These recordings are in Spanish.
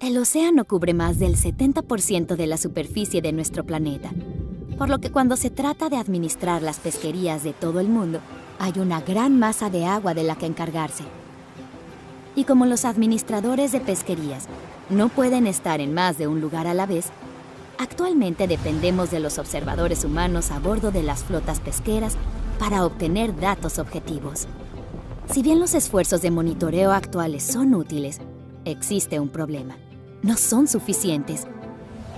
El océano cubre más del 70% de la superficie de nuestro planeta, por lo que cuando se trata de administrar las pesquerías de todo el mundo, hay una gran masa de agua de la que encargarse. Y como los administradores de pesquerías no pueden estar en más de un lugar a la vez, actualmente dependemos de los observadores humanos a bordo de las flotas pesqueras para obtener datos objetivos. Si bien los esfuerzos de monitoreo actuales son útiles, existe un problema no son suficientes.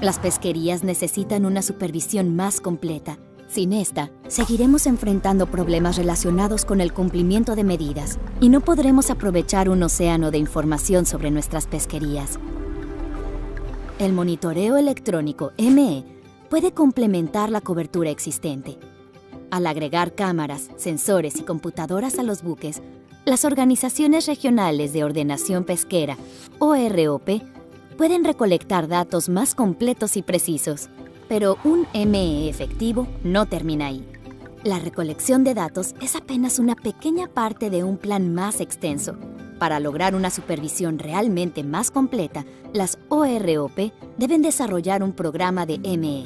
Las pesquerías necesitan una supervisión más completa. Sin esta, seguiremos enfrentando problemas relacionados con el cumplimiento de medidas y no podremos aprovechar un océano de información sobre nuestras pesquerías. El monitoreo electrónico ME puede complementar la cobertura existente. Al agregar cámaras, sensores y computadoras a los buques, las organizaciones regionales de ordenación pesquera, OROP, pueden recolectar datos más completos y precisos, pero un ME efectivo no termina ahí. La recolección de datos es apenas una pequeña parte de un plan más extenso. Para lograr una supervisión realmente más completa, las OROP deben desarrollar un programa de ME.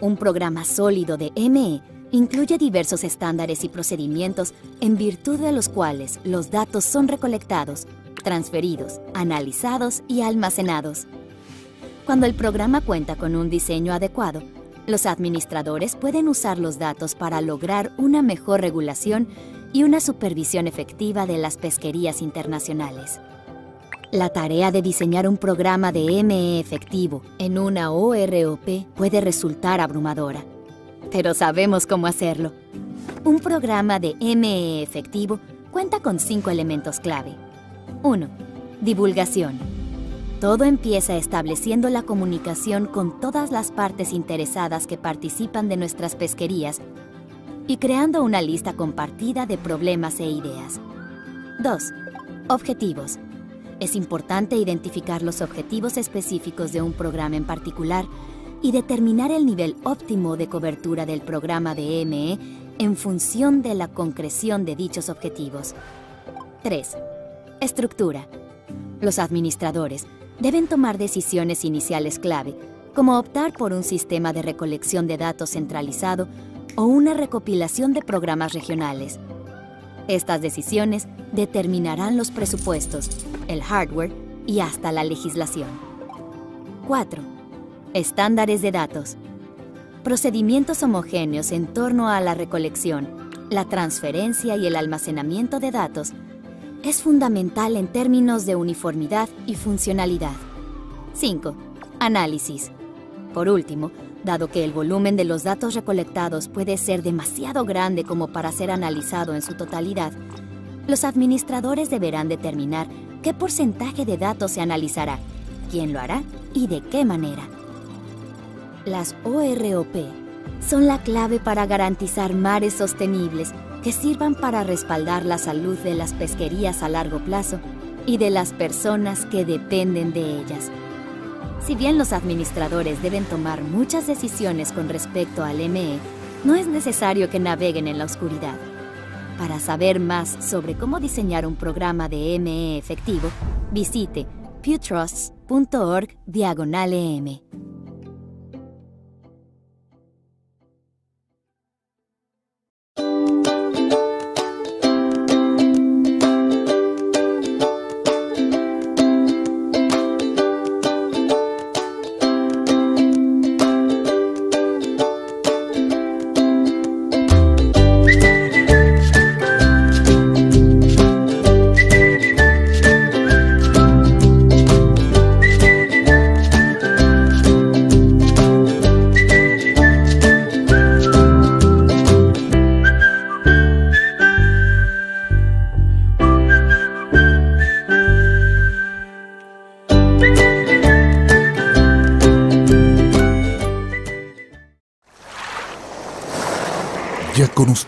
Un programa sólido de ME incluye diversos estándares y procedimientos en virtud de los cuales los datos son recolectados, transferidos, analizados y almacenados. Cuando el programa cuenta con un diseño adecuado, los administradores pueden usar los datos para lograr una mejor regulación y una supervisión efectiva de las pesquerías internacionales. La tarea de diseñar un programa de ME efectivo en una OROP puede resultar abrumadora, pero sabemos cómo hacerlo. Un programa de ME efectivo cuenta con cinco elementos clave. 1. Divulgación. Todo empieza estableciendo la comunicación con todas las partes interesadas que participan de nuestras pesquerías y creando una lista compartida de problemas e ideas. 2. Objetivos. Es importante identificar los objetivos específicos de un programa en particular y determinar el nivel óptimo de cobertura del programa de ME en función de la concreción de dichos objetivos. 3. Estructura. Los administradores deben tomar decisiones iniciales clave, como optar por un sistema de recolección de datos centralizado o una recopilación de programas regionales. Estas decisiones determinarán los presupuestos, el hardware y hasta la legislación. 4. Estándares de datos. Procedimientos homogéneos en torno a la recolección, la transferencia y el almacenamiento de datos es fundamental en términos de uniformidad y funcionalidad. 5. Análisis. Por último, dado que el volumen de los datos recolectados puede ser demasiado grande como para ser analizado en su totalidad, los administradores deberán determinar qué porcentaje de datos se analizará, quién lo hará y de qué manera. Las OROP son la clave para garantizar mares sostenibles que sirvan para respaldar la salud de las pesquerías a largo plazo y de las personas que dependen de ellas. Si bien los administradores deben tomar muchas decisiones con respecto al ME, no es necesario que naveguen en la oscuridad. Para saber más sobre cómo diseñar un programa de ME efectivo, visite pewtrusts.org diagonal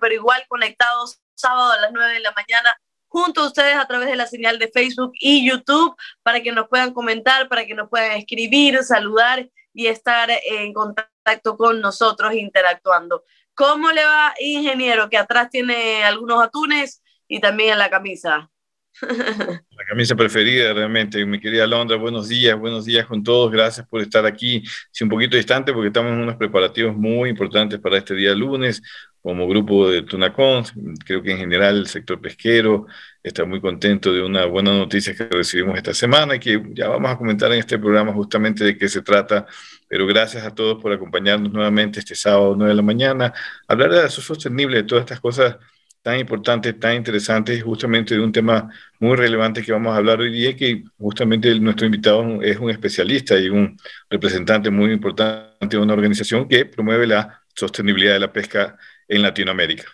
Pero igual conectados sábado a las 9 de la mañana junto a ustedes a través de la señal de Facebook y YouTube para que nos puedan comentar, para que nos puedan escribir, saludar y estar en contacto con nosotros interactuando. ¿Cómo le va, ingeniero? Que atrás tiene algunos atunes y también en la camisa. La camisa preferida realmente, mi querida Londra, buenos días, buenos días con todos, gracias por estar aquí, sí, un poquito distante porque estamos en unos preparativos muy importantes para este día lunes, como grupo de Tunacón, creo que en general el sector pesquero está muy contento de una buena noticia que recibimos esta semana y que ya vamos a comentar en este programa justamente de qué se trata, pero gracias a todos por acompañarnos nuevamente este sábado 9 de la mañana, hablar de la sostenible, de todas estas cosas tan importante, tan interesante, justamente de un tema muy relevante que vamos a hablar hoy día, que justamente nuestro invitado es un especialista y un representante muy importante de una organización que promueve la sostenibilidad de la pesca en Latinoamérica.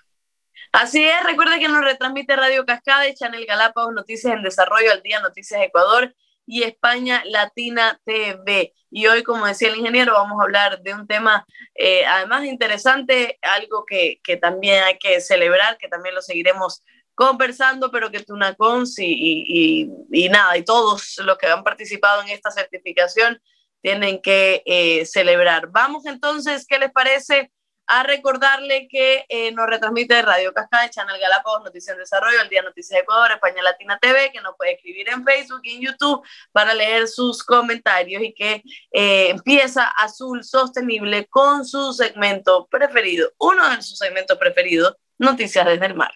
Así es, recuerda que nos retransmite Radio Cascada y Channel Galápagos Noticias en Desarrollo al Día Noticias Ecuador y España Latina TV. Y hoy, como decía el ingeniero, vamos a hablar de un tema eh, además interesante, algo que, que, también hay que celebrar, que también lo seguiremos conversando, pero que Tunacons y, y, y, nada, y todos los que han participado en esta certificación tienen que eh, celebrar. Vamos entonces, ¿qué les parece? A recordarle que eh, nos retransmite Radio Cascada, Channel Galápagos, Noticias en Desarrollo, El Día Noticias de Ecuador, España Latina TV, que nos puede escribir en Facebook y en YouTube para leer sus comentarios y que eh, empieza Azul Sostenible con su segmento preferido, uno de sus segmentos preferidos, Noticias desde el Mar.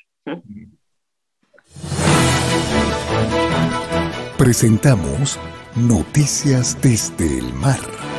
Presentamos Noticias desde el Mar.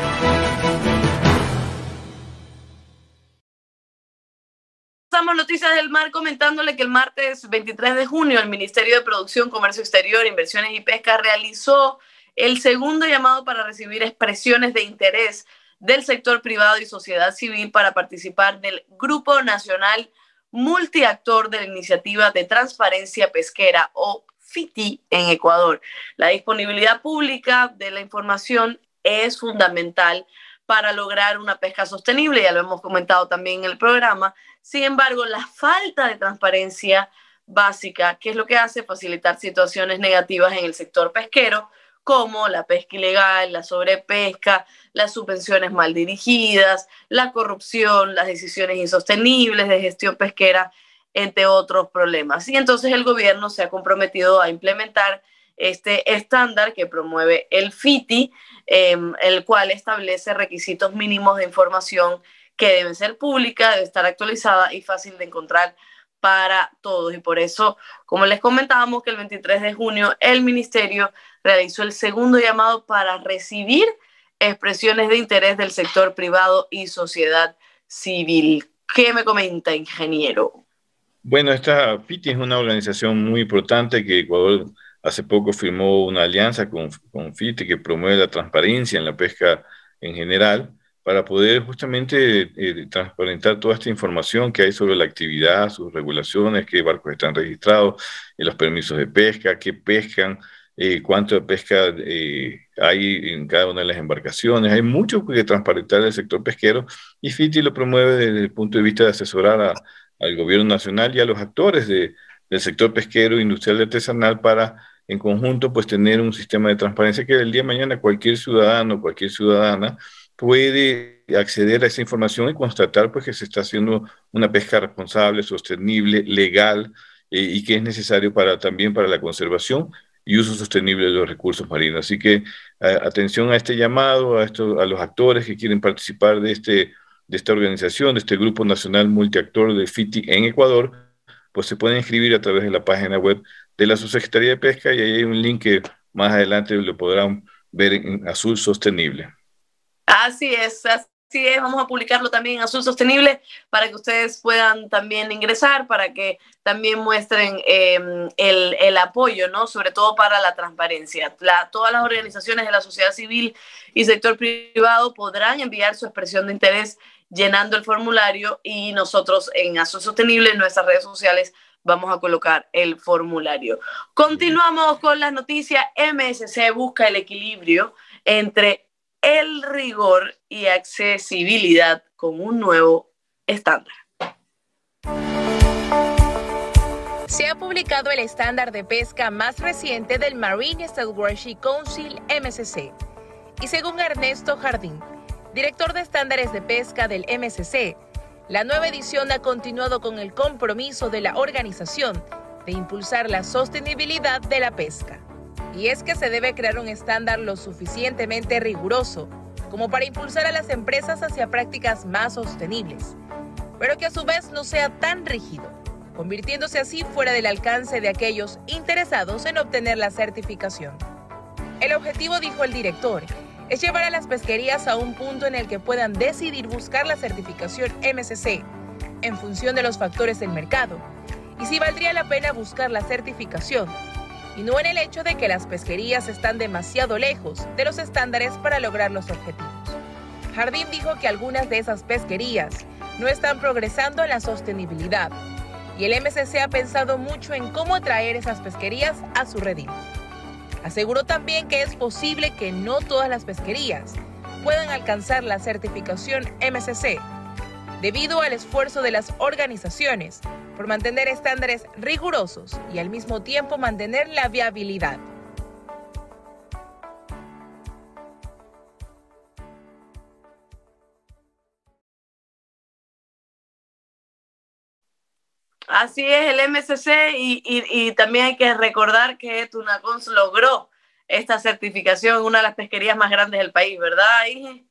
Estamos Noticias del Mar comentándole que el martes 23 de junio el Ministerio de Producción, Comercio Exterior, Inversiones y Pesca realizó el segundo llamado para recibir expresiones de interés del sector privado y sociedad civil para participar del Grupo Nacional Multiactor de la Iniciativa de Transparencia Pesquera o FITI en Ecuador. La disponibilidad pública de la información es fundamental para lograr una pesca sostenible, ya lo hemos comentado también en el programa. Sin embargo, la falta de transparencia básica, que es lo que hace facilitar situaciones negativas en el sector pesquero, como la pesca ilegal, la sobrepesca, las subvenciones mal dirigidas, la corrupción, las decisiones insostenibles de gestión pesquera, entre otros problemas. Y entonces el gobierno se ha comprometido a implementar este estándar que promueve el FITI, em, el cual establece requisitos mínimos de información que deben ser públicas, debe estar actualizada y fácil de encontrar para todos. Y por eso, como les comentábamos, que el 23 de junio el ministerio realizó el segundo llamado para recibir expresiones de interés del sector privado y sociedad civil. ¿Qué me comenta, ingeniero? Bueno, esta FITI es una organización muy importante que Ecuador Hace poco firmó una alianza con, con FITE que promueve la transparencia en la pesca en general para poder justamente eh, transparentar toda esta información que hay sobre la actividad, sus regulaciones, qué barcos están registrados, en los permisos de pesca, qué pescan, eh, cuánto de pesca eh, hay en cada una de las embarcaciones. Hay mucho que transparentar el sector pesquero y FITI lo promueve desde el punto de vista de asesorar al gobierno nacional y a los actores de, del sector pesquero, industrial y artesanal para en conjunto, pues tener un sistema de transparencia que el día de mañana cualquier ciudadano, cualquier ciudadana puede acceder a esa información y constatar pues que se está haciendo una pesca responsable, sostenible, legal eh, y que es necesario para también para la conservación y uso sostenible de los recursos marinos. Así que atención a este llamado, a, esto, a los actores que quieren participar de, este, de esta organización, de este Grupo Nacional Multiactor de FITI en Ecuador, pues se pueden inscribir a través de la página web de la Subsecretaría de Pesca y ahí hay un link que más adelante lo podrán ver en Azul Sostenible. Así es, así es. Vamos a publicarlo también en Azul Sostenible para que ustedes puedan también ingresar, para que también muestren em, el, el, apoyo, ¿no? Sobre todo para la transparencia. La, todas las organizaciones de la sociedad civil y sector privado podrán enviar su expresión de interés llenando el formulario y nosotros en Azul Sostenible, en nuestras redes sociales, vamos a colocar el formulario. Continuamos con las noticias. MSC busca el equilibrio entre el rigor y accesibilidad con un nuevo estándar. Se ha publicado el estándar de pesca más reciente del Marine Stewardship Council MSC. Y según Ernesto Jardín, director de estándares de pesca del MSC, la nueva edición ha continuado con el compromiso de la organización de impulsar la sostenibilidad de la pesca. Y es que se debe crear un estándar lo suficientemente riguroso como para impulsar a las empresas hacia prácticas más sostenibles, pero que a su vez no sea tan rígido, convirtiéndose así fuera del alcance de aquellos interesados en obtener la certificación. El objetivo, dijo el director, es llevar a las pesquerías a un punto en el que puedan decidir buscar la certificación MSC en función de los factores del mercado y si valdría la pena buscar la certificación y no en el hecho de que las pesquerías están demasiado lejos de los estándares para lograr los objetivos. Jardín dijo que algunas de esas pesquerías no están progresando en la sostenibilidad y el MSC ha pensado mucho en cómo atraer esas pesquerías a su redil. Aseguró también que es posible que no todas las pesquerías puedan alcanzar la certificación MSC debido al esfuerzo de las organizaciones por mantener estándares rigurosos y al mismo tiempo mantener la viabilidad. Así es el MSC y, también hay que recordar que Tunacons logró esta certificación una de las pesquerías más grandes del país, ¿verdad, Inge?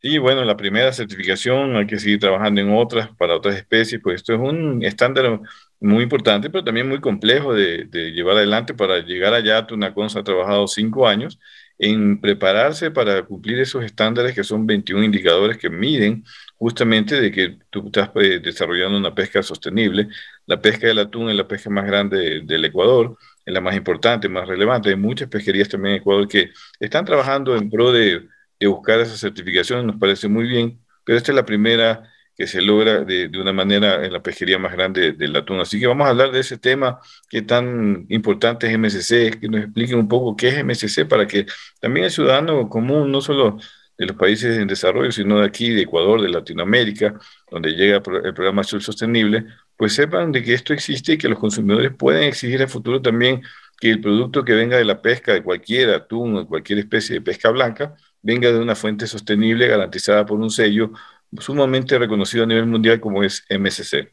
Sí, bueno, la primera certificación hay que seguir trabajando en otras para otras especies, pues esto es un estándar muy importante, pero también muy complejo de, llevar adelante. Para llegar allá, Tunacons ha trabajado cinco años en prepararse para cumplir esos estándares que son 21 indicadores que miden justamente de que tú estás eh, desarrollando una pesca sostenible. La pesca del atún es la pesca más grande del Ecuador, es la más importante, más relevante. Hay muchas pesquerías también en Ecuador que están trabajando en pro de buscar esa certificación, nos parece muy bien, pero esta es la primera que se logra de, una manera en la pesquería más grande del atún. Así que vamos a hablar de ese tema que tan importante es MSC, que nos expliquen un poco qué es MSC para que también el ciudadano común, no solo de los países en desarrollo, sino de aquí, de Ecuador, de Latinoamérica, donde llega el programa Sur Sostenible, pues sepan de que esto existe y que los consumidores pueden exigir el futuro también que el producto que venga de la pesca, de cualquier atún o cualquier especie de pesca blanca, venga de una fuente sostenible garantizada por un sello sumamente reconocido a nivel mundial como es MSC.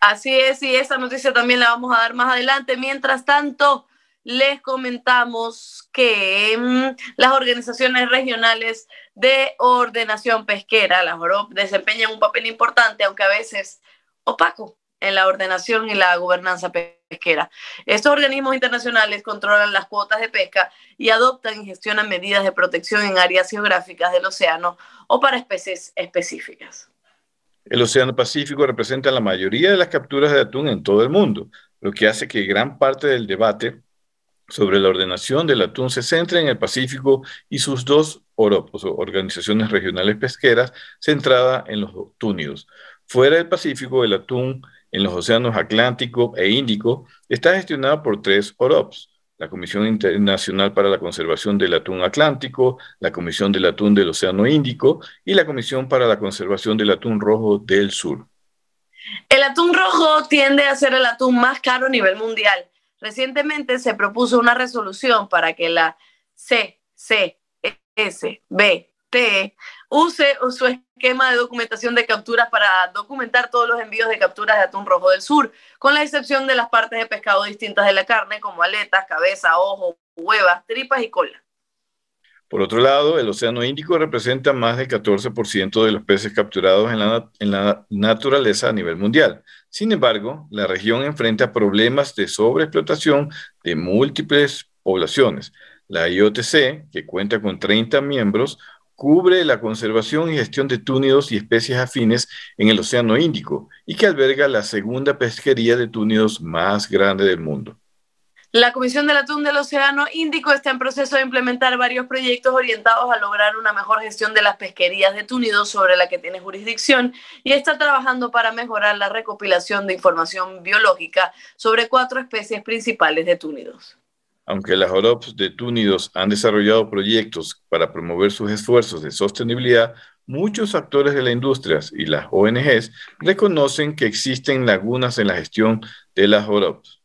Así es, y esa noticia también la vamos a dar más adelante. Mientras tanto, les comentamos que mm, las organizaciones regionales de ordenación pesquera, las OROP, desempeñan un papel importante, aunque a veces opaco, en la ordenación y la gobernanza pesquera. Estos organismos internacionales controlan las cuotas de pesca y adoptan y gestionan medidas de protección en áreas geográficas del océano o para especies específicas. El Océano Pacífico representa la mayoría de las capturas de atún en todo el mundo, lo que hace que gran parte del debate sobre la ordenación del atún se centre en el Pacífico y sus dos OROPOS, organizaciones regionales pesqueras, centrada en los túnidos. Fuera del Pacífico, el atún en los océanos Atlántico e Índico está gestionada por tres OROPS, la Comisión Internacional para la Conservación del Atún Atlántico, la Comisión del Atún del Océano Índico y la Comisión para la Conservación del Atún Rojo del Sur. El atún rojo tiende a ser el atún más caro a nivel mundial. Recientemente se propuso una resolución para que la CCSBT use su esquema de documentación de capturas para documentar todos los envíos de capturas de atún rojo del sur, con la excepción de las partes de pescado distintas de la carne, como aletas, cabeza, ojo, huevas, tripas y cola. Por otro lado, el Océano Índico representa más del 14% de los peces capturados en la, naturaleza a nivel mundial. Sin embargo, la región enfrenta problemas de sobreexplotación de múltiples poblaciones. La IOTC, que cuenta con 30 miembros, cubre la conservación y gestión de túnidos y especies afines en el Océano Índico y que alberga la segunda pesquería de túnidos más grande del mundo. La Comisión del Atún del Océano Índico está en proceso de implementar varios proyectos orientados a lograr una mejor gestión de las pesquerías de túnidos sobre la que tiene jurisdicción y está trabajando para mejorar la recopilación de información biológica sobre cuatro especies principales de túnidos. aunque las OROPs de Túnidos han desarrollado proyectos para promover sus esfuerzos de sostenibilidad, muchos actores de la industria y las ONGs reconocen que existen lagunas en la gestión de las OROPs.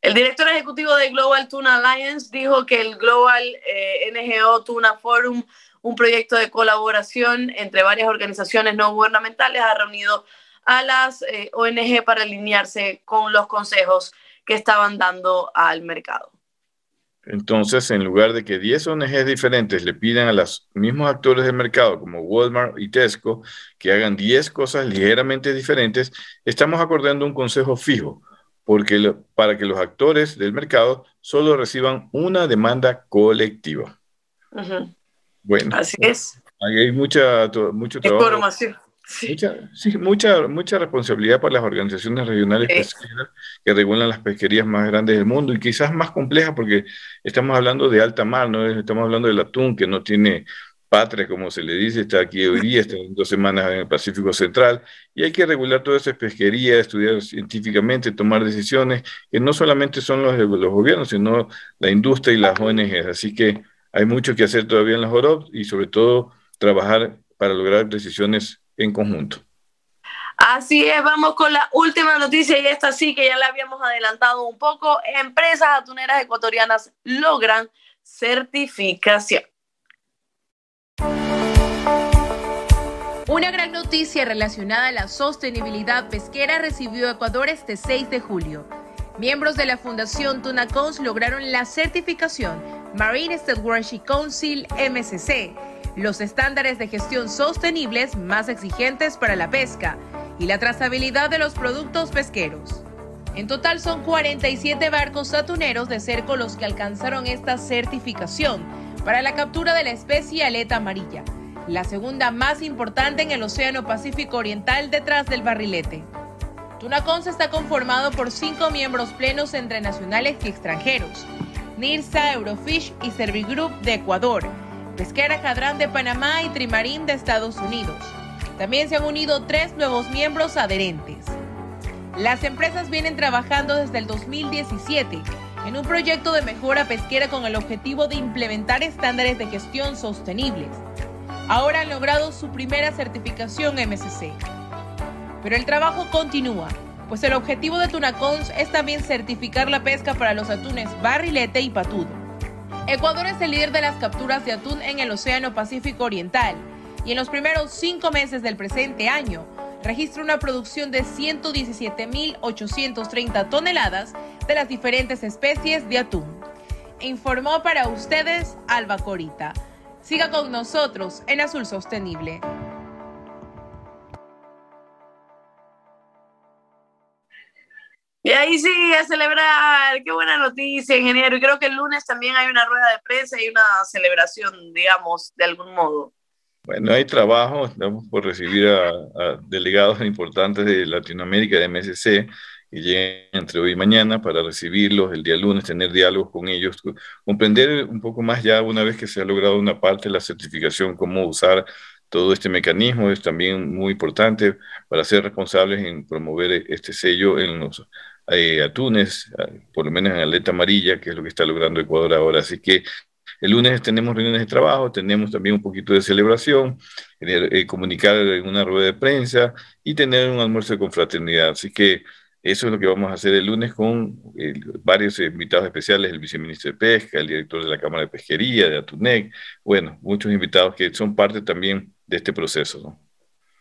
El director ejecutivo de Global Tuna Alliance dijo que el Global eh, NGO Tuna Forum, un proyecto de colaboración entre varias organizaciones no gubernamentales, ha reunido a las eh, ONG para alinearse con los consejos que estaban dando al mercado. Entonces, en lugar de que 10 ONGs diferentes le pidan a los mismos actores del mercado, como Walmart y Tesco, que hagan 10 cosas ligeramente diferentes, estamos acordando un consejo fijo porque para que los actores del mercado solo reciban una demanda colectiva. Bueno, así es. Hay mucha, mucho trabajo. Información. Mucha, sí, mucha, mucha responsabilidad para las organizaciones regionales pesqueras que regulan las pesquerías más grandes del mundo y quizás más complejas porque estamos hablando de alta mar, ¿no? estamos hablando del atún que no tiene patria, como se le dice, está aquí hoy día, está en dos semanas en el Pacífico Central, y hay que regular toda esa pesquería, estudiar científicamente, tomar decisiones, que no solamente son los, los gobiernos, sino la industria y las ONGs. Así que hay mucho que hacer todavía en las OROP y sobre todo trabajar para lograr decisiones en conjunto. Así es, vamos con la última noticia y esta sí que ya la habíamos adelantado un poco. Empresas atuneras ecuatorianas logran certificación. Una gran noticia relacionada a la sostenibilidad pesquera recibió Ecuador este 6 de julio. Miembros de la Fundación Tuna Cons lograron la certificación Marine Stewardship Council MSC, los estándares de gestión sostenibles más exigentes para la pesca y la trazabilidad de los productos pesqueros. En total son 47 barcos atuneros de cerco los que alcanzaron esta certificación para la captura de la especie aleta amarilla la segunda más importante en el Océano Pacífico Oriental detrás del barrilete. Tunacons está conformado por cinco miembros plenos entre nacionales y extranjeros, NIRSA, Eurofish y Servigroup de Ecuador, Pesquera Cadrán de Panamá y Trimarín de Estados Unidos. También se han unido tres nuevos miembros adherentes. Las empresas vienen trabajando desde el 2017 en un proyecto de mejora pesquera con el objetivo de implementar estándares de gestión sostenibles ahora han logrado su primera certificación MSC. Pero el trabajo continúa, pues el objetivo de Tunacons es también certificar la pesca para los atunes barrilete y patudo. Ecuador es el líder de las capturas de atún en el Océano Pacífico Oriental y en los primeros cinco meses del presente año registra una producción de 117.830 toneladas de las diferentes especies de atún. Informó para ustedes Alba Corita. Siga con nosotros en Azul Sostenible. Y ahí sí, a celebrar. Qué buena noticia, ingeniero. Y creo que el lunes también hay una rueda de prensa y una celebración, digamos, de algún modo. Bueno, hay trabajo. Estamos por recibir a, a delegados importantes de Latinoamérica, de MSC, que lleguen entre hoy y mañana para recibirlos el día lunes, tener diálogos con ellos, comprender un poco más ya una vez que se ha logrado una parte de la certificación, cómo usar todo este mecanismo es también muy importante para ser responsables en promover este sello en los eh, atunes, por lo menos en aleta amarilla, que es lo que está logrando Ecuador ahora. Así que el lunes tenemos reuniones de trabajo, tenemos también un poquito de celebración, eh, comunicar en una rueda de prensa y tener un almuerzo de confraternidad. Así que eso es lo que vamos a hacer el lunes con eh, varios invitados especiales, el viceministro de Pesca, el director de la Cámara de Pesquería, de Atunec, bueno, muchos invitados que son parte también de este proceso.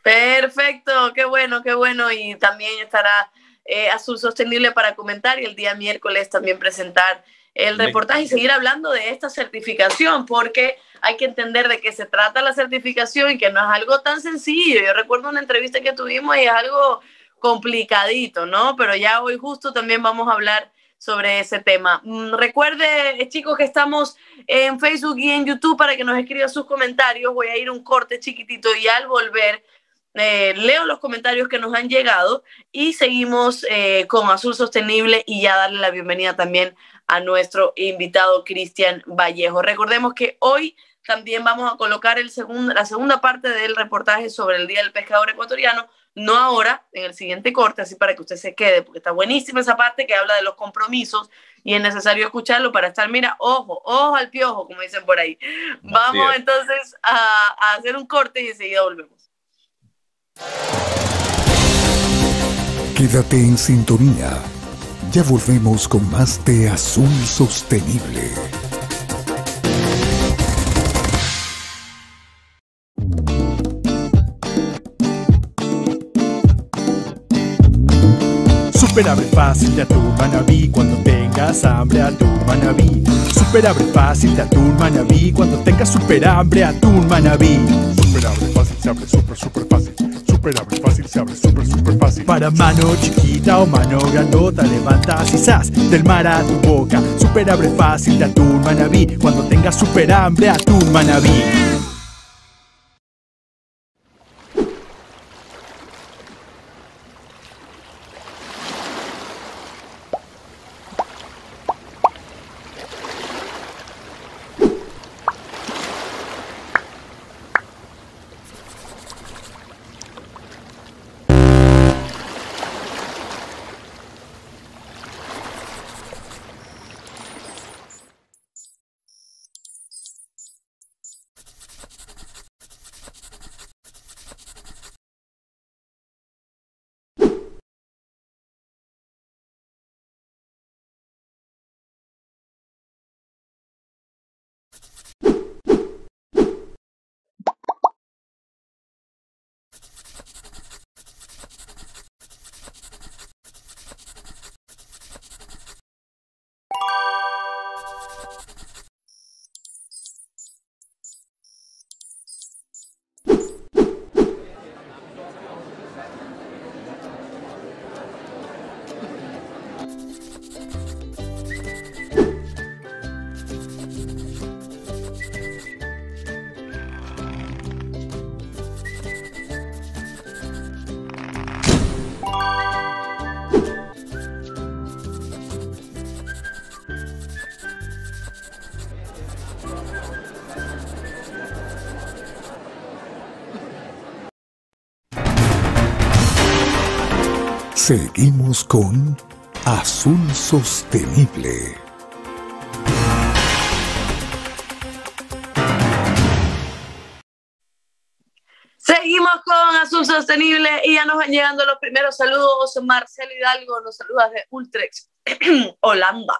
Perfecto, qué bueno, qué bueno. Y también estará eh, Azul Sostenible para comentar y el día miércoles también presentar el reportaje y seguir hablando de esta certificación, porque hay que entender de qué se trata la certificación y que no es algo tan sencillo. Yo recuerdo una entrevista que tuvimos y es algo complicadito, ¿no? Pero ya hoy justo también vamos a hablar sobre ese tema. Mm, recuerde, eh, chicos, que estamos en Facebook y en YouTube para que nos escriban sus comentarios. Voy a ir un corte chiquitito y al volver eh, leo los comentarios que nos han llegado y seguimos eh, con Azul Sostenible y ya darle la bienvenida también a nuestro invitado Cristian Vallejo. Recordemos que hoy También vamos a colocar el segundo, la segunda parte del reportaje sobre el Día del Pescador Ecuatoriano, no ahora, en el siguiente corte, así para que usted se quede, porque está buenísima esa parte que habla de los compromisos y es necesario escucharlo para estar, mira, ojo, ojo al piojo, como dicen por ahí. Vamos entonces a, a hacer un corte y enseguida volvemos. Quédate en sintonía. Ya volvemos con más de Azul Sostenible. Super abre fácil de atún manabí cuando tengas hambre atún manabí. Super abre fácil de atún manabí cuando tengas super hambre atún manabí. Super abre fácil se abre super super fácil. Super abre fácil se abre super super fácil. Para mano chiquita o mano grandota levantas y del mar a tu boca. Super abre fácil de atún manabí cuando tengas super hambre atún manabí. Seguimos con Azul Sostenible. Seguimos con Azul Sostenible y ya nos van llegando los primeros saludos. Marcelo Hidalgo nos saluda de Ultrex, Holanda.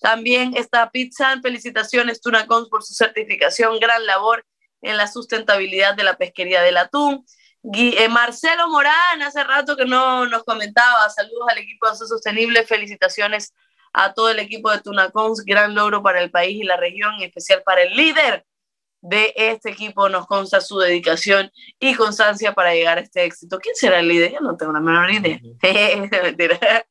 También está Pizza. Felicitaciones, Tunacons, por su certificación. Gran labor en la sustentabilidad de la pesquería del atún. Eh, Marcelo Morán, hace rato que no nos comentaba, saludos al equipo de Azul Sostenible, felicitaciones a todo el equipo de Tunacons, gran logro para el país y la región, en especial para el líder de este equipo nos consta su dedicación y constancia para llegar a este éxito. ¿Quién será el líder? Yo no tengo la menor idea.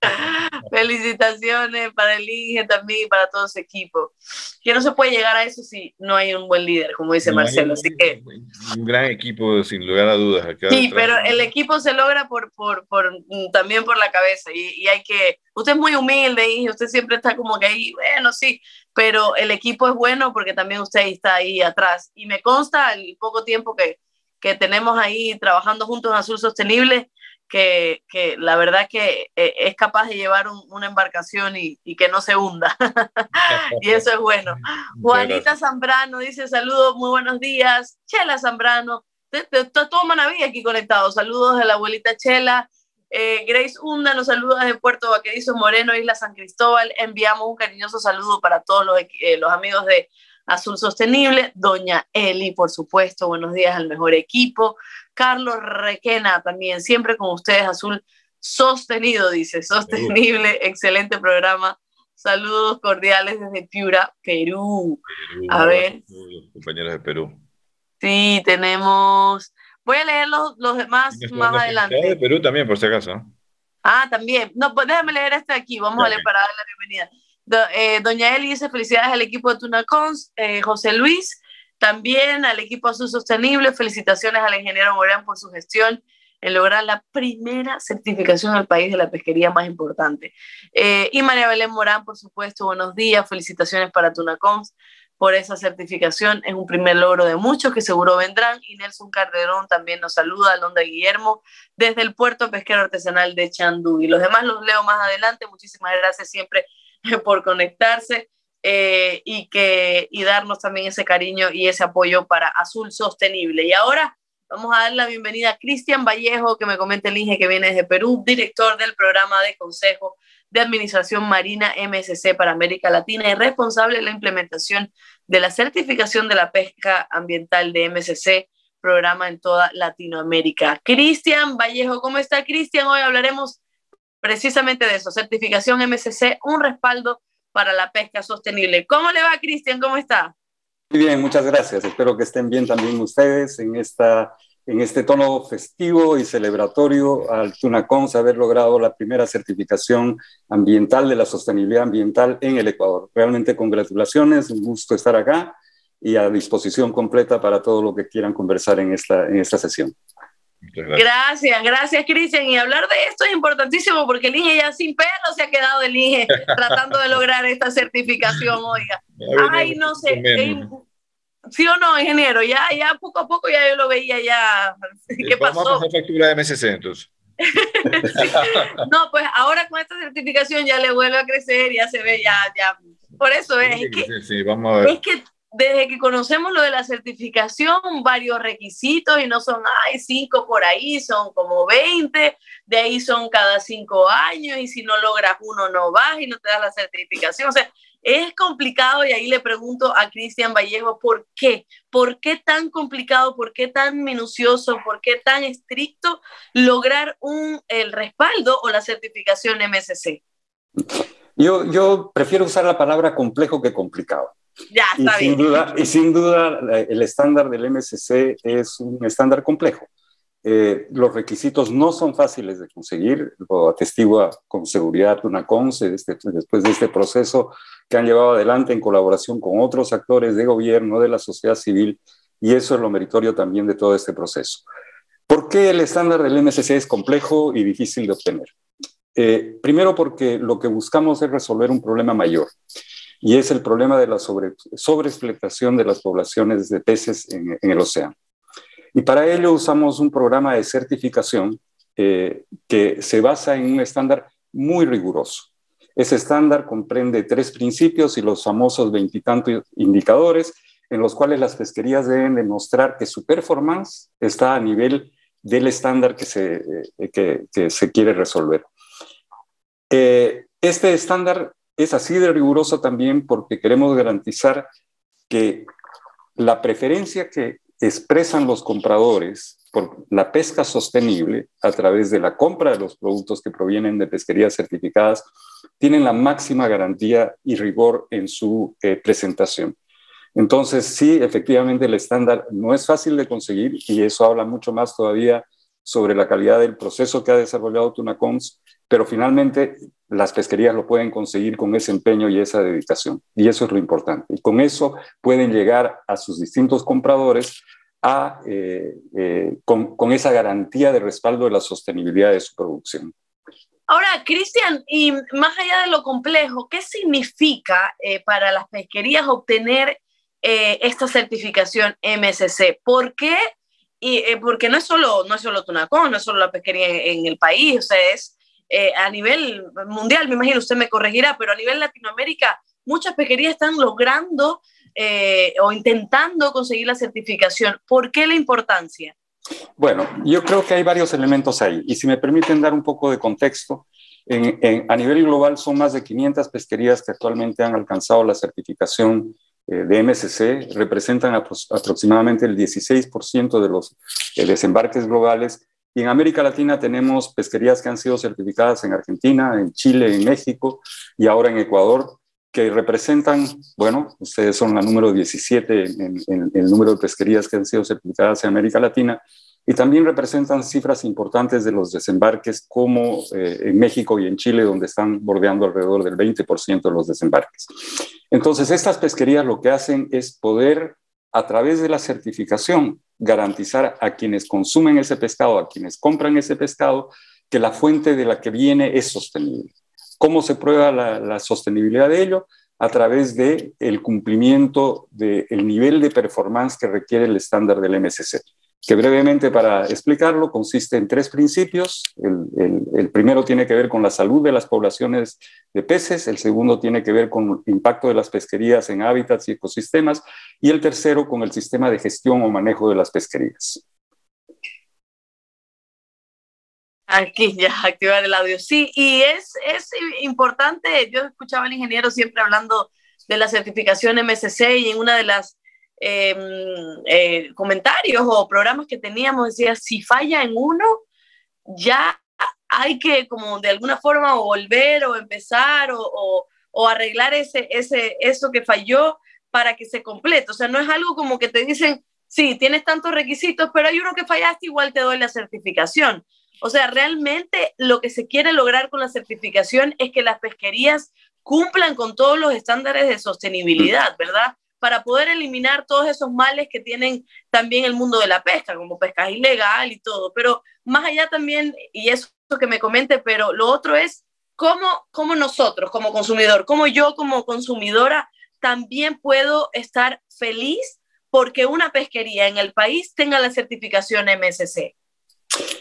Felicitaciones para el Inge también y para todo ese equipo. Que no se puede llegar a eso si no hay un buen líder, como dice Marcelo. Así que un gran equipo, sin lugar a dudas. sí, pero el equipo se logra por, por, por también por la cabeza y, y hay que. Usted es muy humilde y usted siempre está como que ahí, bueno, sí, pero el equipo es bueno porque también usted está ahí atrás. Y me consta el poco tiempo que, que tenemos ahí trabajando juntos en Azul Sostenible, que, que la verdad que eh, es capaz de llevar una embarcación y, y, que no se hunda. y eso es bueno. Juanita Zambrano dice saludos, muy buenos días. Chela Zambrano, está todo Manaví aquí conectado. Saludos de la abuelita Chela. Eh, Grace Hunda nos saluda desde Puerto Vaquerizo Moreno, Isla San Cristóbal. Enviamos un cariñoso saludo para todos los, eh, los, amigos de Azul Sostenible. Doña Eli, por supuesto, buenos días al mejor equipo. Carlos Requena también, siempre con ustedes, Azul Sostenido, dice, sostenible, excelente programa. Saludos cordiales desde Piura, Perú. Perú A ver. Compañeros de Perú. Sí, tenemos Voy a leer los, los demás más adelante. De Perú también, por si acaso. Ah, también. No, pues déjame leer este aquí. Vamos a leer para darle la bienvenida. Eh, doña Eli dice felicidades al equipo de Tunacons. Eh, José Luis, también al equipo Azul Sostenible. Felicitaciones al ingeniero Morán por su gestión en lograr la primera certificación al país de la pesquería más importante. Eh, y María Belén Morán, por supuesto, buenos días, felicitaciones para Tunacons. Por esa certificación. Es un primer logro de muchos que seguro vendrán. Y Nelson Calderón también nos saluda, Alonda Guillermo, desde el puerto pesquero artesanal de Chandú. Y los demás los leo más adelante. Muchísimas gracias siempre por conectarse eh, y, que, y darnos también ese cariño y ese apoyo para Azul Sostenible. Y ahora vamos a dar la bienvenida a Cristian Vallejo, que me comenta el INGE que viene desde Perú, director del programa de consejo de Administración Marina MSC para América Latina y responsable de la implementación de la certificación de la pesca ambiental de MSC, programa en toda Latinoamérica. Cristian Vallejo, ¿cómo está Cristian? Hoy hablaremos precisamente de eso, certificación MSC, un respaldo para la pesca sostenible. ¿Cómo le va, Cristian? ¿Cómo está? Muy bien, muchas gracias. Espero que estén bien también ustedes en esta en este tono festivo y celebratorio al Tunacons haber logrado la primera certificación ambiental de la sostenibilidad ambiental en el Ecuador. Realmente congratulaciones, un gusto estar acá y a disposición completa para todo lo que quieran conversar en esta, en esta sesión. Gracias, gracias Cristian. Y hablar de esto es importantísimo porque el INGE ya sin pelo se ha quedado el INGE tratando de lograr esta certificación, oiga. Ay, no sé, ¿Sí o no, ingeniero? Ya, ya poco a poco ya yo lo veía ya. ¿Qué pasó? Vamos a pasar factura de MSC entonces. No, pues ahora con esta certificación ya le vuelve a crecer, ya se ve, ya, ya. Por eso es, es que, sí, sí, vamos a ver. es que desde que conocemos lo de la certificación, varios requisitos y no son, ay, cinco por ahí, son como 20, de ahí son cada cinco años y si no logras uno no vas y no te das la certificación. O sea, es complicado y ahí le pregunto a Cristian Vallejo, ¿por qué? ¿Por qué tan complicado? ¿Por qué tan minucioso? ¿Por qué tan estricto lograr un, el respaldo o la certificación MSC? Yo, yo prefiero usar la palabra complejo que complicado. Ya, está y Sin duda, y sin duda el estándar del MSC es un estándar complejo. Eh, los requisitos no son fáciles de conseguir, lo atestigua con seguridad una CONCE este, después de este proceso que han llevado adelante en colaboración con otros actores de gobierno, de la sociedad civil, y eso es lo meritorio también de todo este proceso. ¿Por qué el estándar del MSC es complejo y difícil de obtener? Eh, primero porque lo que buscamos es resolver un problema mayor, y es el problema de la sobre, sobreexplotación de las poblaciones de peces en, el océano. Y para ello usamos un programa de certificación eh, que se basa en un estándar muy riguroso. Ese estándar comprende tres principios y los famosos veintitantos indicadores en los cuales las pesquerías deben demostrar que su performance está a nivel del estándar que se, eh, que, se quiere resolver. Eh, este estándar es así de riguroso también porque queremos garantizar que la preferencia que expresan los compradores por la pesca sostenible a través de la compra de los productos que provienen de pesquerías certificadas tienen la máxima garantía y rigor en su eh, presentación. Entonces, sí, efectivamente el estándar no es fácil de conseguir y eso habla mucho más todavía sobre la calidad del proceso que ha desarrollado Tunacons, pero finalmente las pesquerías lo pueden conseguir con ese empeño y esa dedicación. Y eso es lo importante. Y con eso pueden llegar a sus distintos compradores a, eh, eh, con, con esa garantía de respaldo de la sostenibilidad de su producción. Ahora, Cristian, y más allá de lo complejo, ¿qué significa eh, para las pesquerías obtener esta certificación MSC? ¿Por qué? Y, eh, porque no es solo, no es solo Tunacón, no es solo la pesquería en, el país, o sea, es a nivel mundial, me imagino, usted me corregirá, pero a nivel Latinoamérica, muchas pesquerías están logrando o intentando conseguir la certificación. ¿Por qué la importancia? Bueno, yo creo que hay varios elementos ahí. Y si me permiten dar un poco de contexto, a nivel global son más de 500 pesquerías que actualmente han alcanzado la certificación eh, de MSC, representan aproximadamente el 16% de los eh, desembarques globales. Y en América Latina tenemos pesquerías que han sido certificadas en Argentina, en Chile, en México y ahora en Ecuador, que representan, bueno, ustedes son la número 17 en, el número de pesquerías que han sido certificadas en América Latina, y también representan cifras importantes de los desembarques como eh, en México y en Chile, donde están bordeando alrededor del 20% de los desembarques. Entonces, estas pesquerías lo que hacen es poder, a través de la certificación, garantizar a quienes consumen ese pescado, a quienes compran ese pescado, que la fuente de la que viene es sostenible. ¿Cómo se prueba la, sostenibilidad de ello? a través del el cumplimiento del nivel de performance que requiere el estándar del MSC que brevemente para explicarlo consiste en tres principios. El, primero tiene que ver con la salud de las poblaciones de peces, el segundo tiene que ver con el impacto de las pesquerías en hábitats y ecosistemas y el tercero con el sistema de gestión o manejo de las pesquerías. Aquí ya, activar el audio. Sí, y es, es importante, yo escuchaba al ingeniero siempre hablando de la certificación MSC y en una de las Em, eh, comentarios o programas que teníamos, decía, si falla en uno, ya hay que como de alguna forma volver o empezar o, o, arreglar ese, eso que falló para que se complete. O sea, no es algo como que te dicen, sí, tienes tantos requisitos, pero hay uno que fallaste, igual te doy la certificación. O sea, realmente lo que se quiere lograr con la certificación es que las pesquerías cumplan con todos los estándares de sostenibilidad, ¿verdad? Para poder eliminar todos esos males que tienen también el mundo de la pesca, como pesca ilegal y todo. Pero más allá también, y eso que me comente, pero lo otro es cómo, cómo nosotros como consumidor, cómo yo como consumidora también puedo estar feliz porque una pesquería en el país tenga la certificación MSC.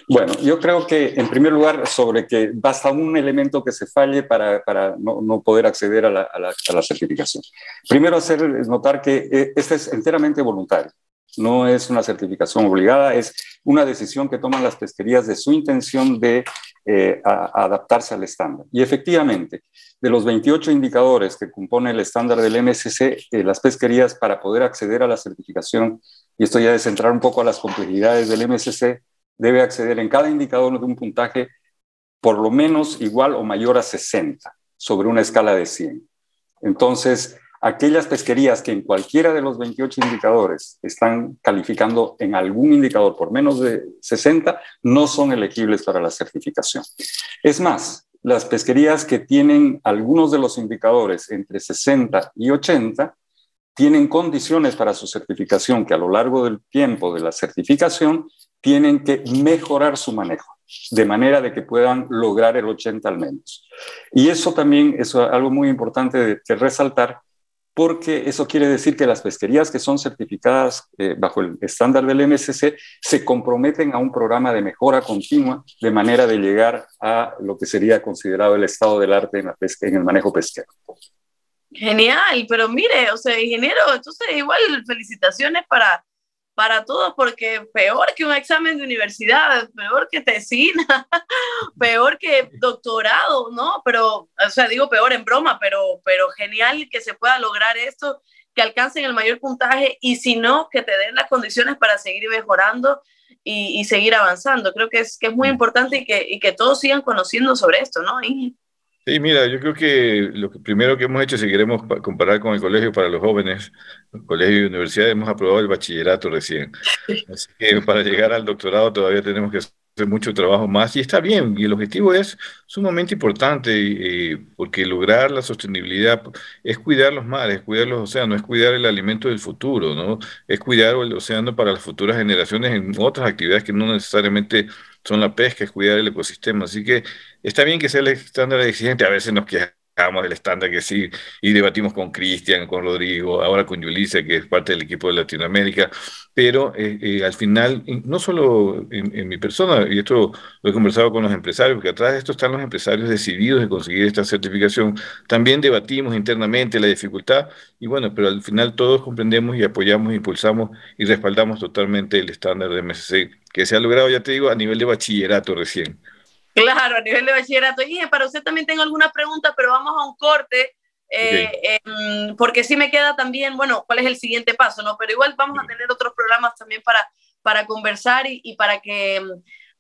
Bueno, yo creo que en primer lugar sobre que basta un elemento que se falle para, para no, poder acceder a la, a, la, certificación. Primero hacer notar que eh, este es enteramente voluntario, no es una certificación obligada, es una decisión que toman las pesquerías de su intención de eh, adaptarse al estándar. Y efectivamente, de los 28 indicadores que compone el estándar del MSC, eh, las pesquerías para poder acceder a la certificación, y esto ya de centrar un poco a las complejidades del MSC, debe acceder en cada indicador de un puntaje por lo menos igual o mayor a 60 sobre una escala de 100. Entonces, aquellas pesquerías que en cualquiera de los 28 indicadores están calificando en algún indicador por menos de 60 no son elegibles para la certificación. Es más, las pesquerías que tienen algunos de los indicadores entre 60 y 80 tienen condiciones para su certificación que a lo largo del tiempo de la certificación tienen que mejorar su manejo, de manera de que puedan lograr el 80 al menos. Y eso también es algo muy importante de, resaltar, porque eso quiere decir que las pesquerías que son certificadas eh, bajo el estándar del MSC se comprometen a un programa de mejora continua, de manera de llegar a lo que sería considerado el estado del arte en, la pesca, en el manejo pesquero. Genial, pero mire, o sea, ingeniero, entonces igual felicitaciones para para todos, porque peor que un examen de universidad, peor que tesina, peor que doctorado, ¿no? Pero, o sea, digo peor en broma, pero, pero genial que se pueda lograr esto, que alcancen el mayor puntaje y si no, que te den las condiciones para seguir mejorando y, y seguir avanzando. Creo que es, que es muy mm. importante y que, y que todos sigan conociendo sobre esto, ¿no? Sí, mira, yo creo que lo que primero que hemos hecho, si queremos comparar con el colegio para los jóvenes, el colegio y universidad, hemos aprobado el bachillerato recién. Así que para llegar al doctorado todavía tenemos que hacer mucho trabajo más y está bien. Y el objetivo es sumamente importante eh, porque lograr la sostenibilidad es cuidar los mares, cuidar los océanos, es cuidar el alimento del futuro, ¿no? Es cuidar el océano para las futuras generaciones en otras actividades que no necesariamente son la pesca, es cuidar el ecosistema. Así que está bien que sea el estándar exigente, a veces nos quejamos del estándar que sí, y debatimos con Cristian, con Rodrigo, ahora con Yulisa, que es parte del equipo de Latinoamérica, pero eh, eh, al final, no solo en, mi persona, y esto lo he conversado con los empresarios, porque atrás de esto están los empresarios decididos de conseguir esta certificación, también debatimos internamente la dificultad, y bueno, pero al final todos comprendemos y apoyamos, impulsamos y respaldamos totalmente el estándar de MSC, que se ha logrado, ya te digo, a nivel de bachillerato recién. Claro, a nivel de bachillerato. Y para usted también tengo alguna pregunta, pero vamos a un corte, eh, em, porque sí me queda también, bueno, cuál es el siguiente paso, ¿no? Pero igual vamos a tener otros programas también para, para conversar y, para que,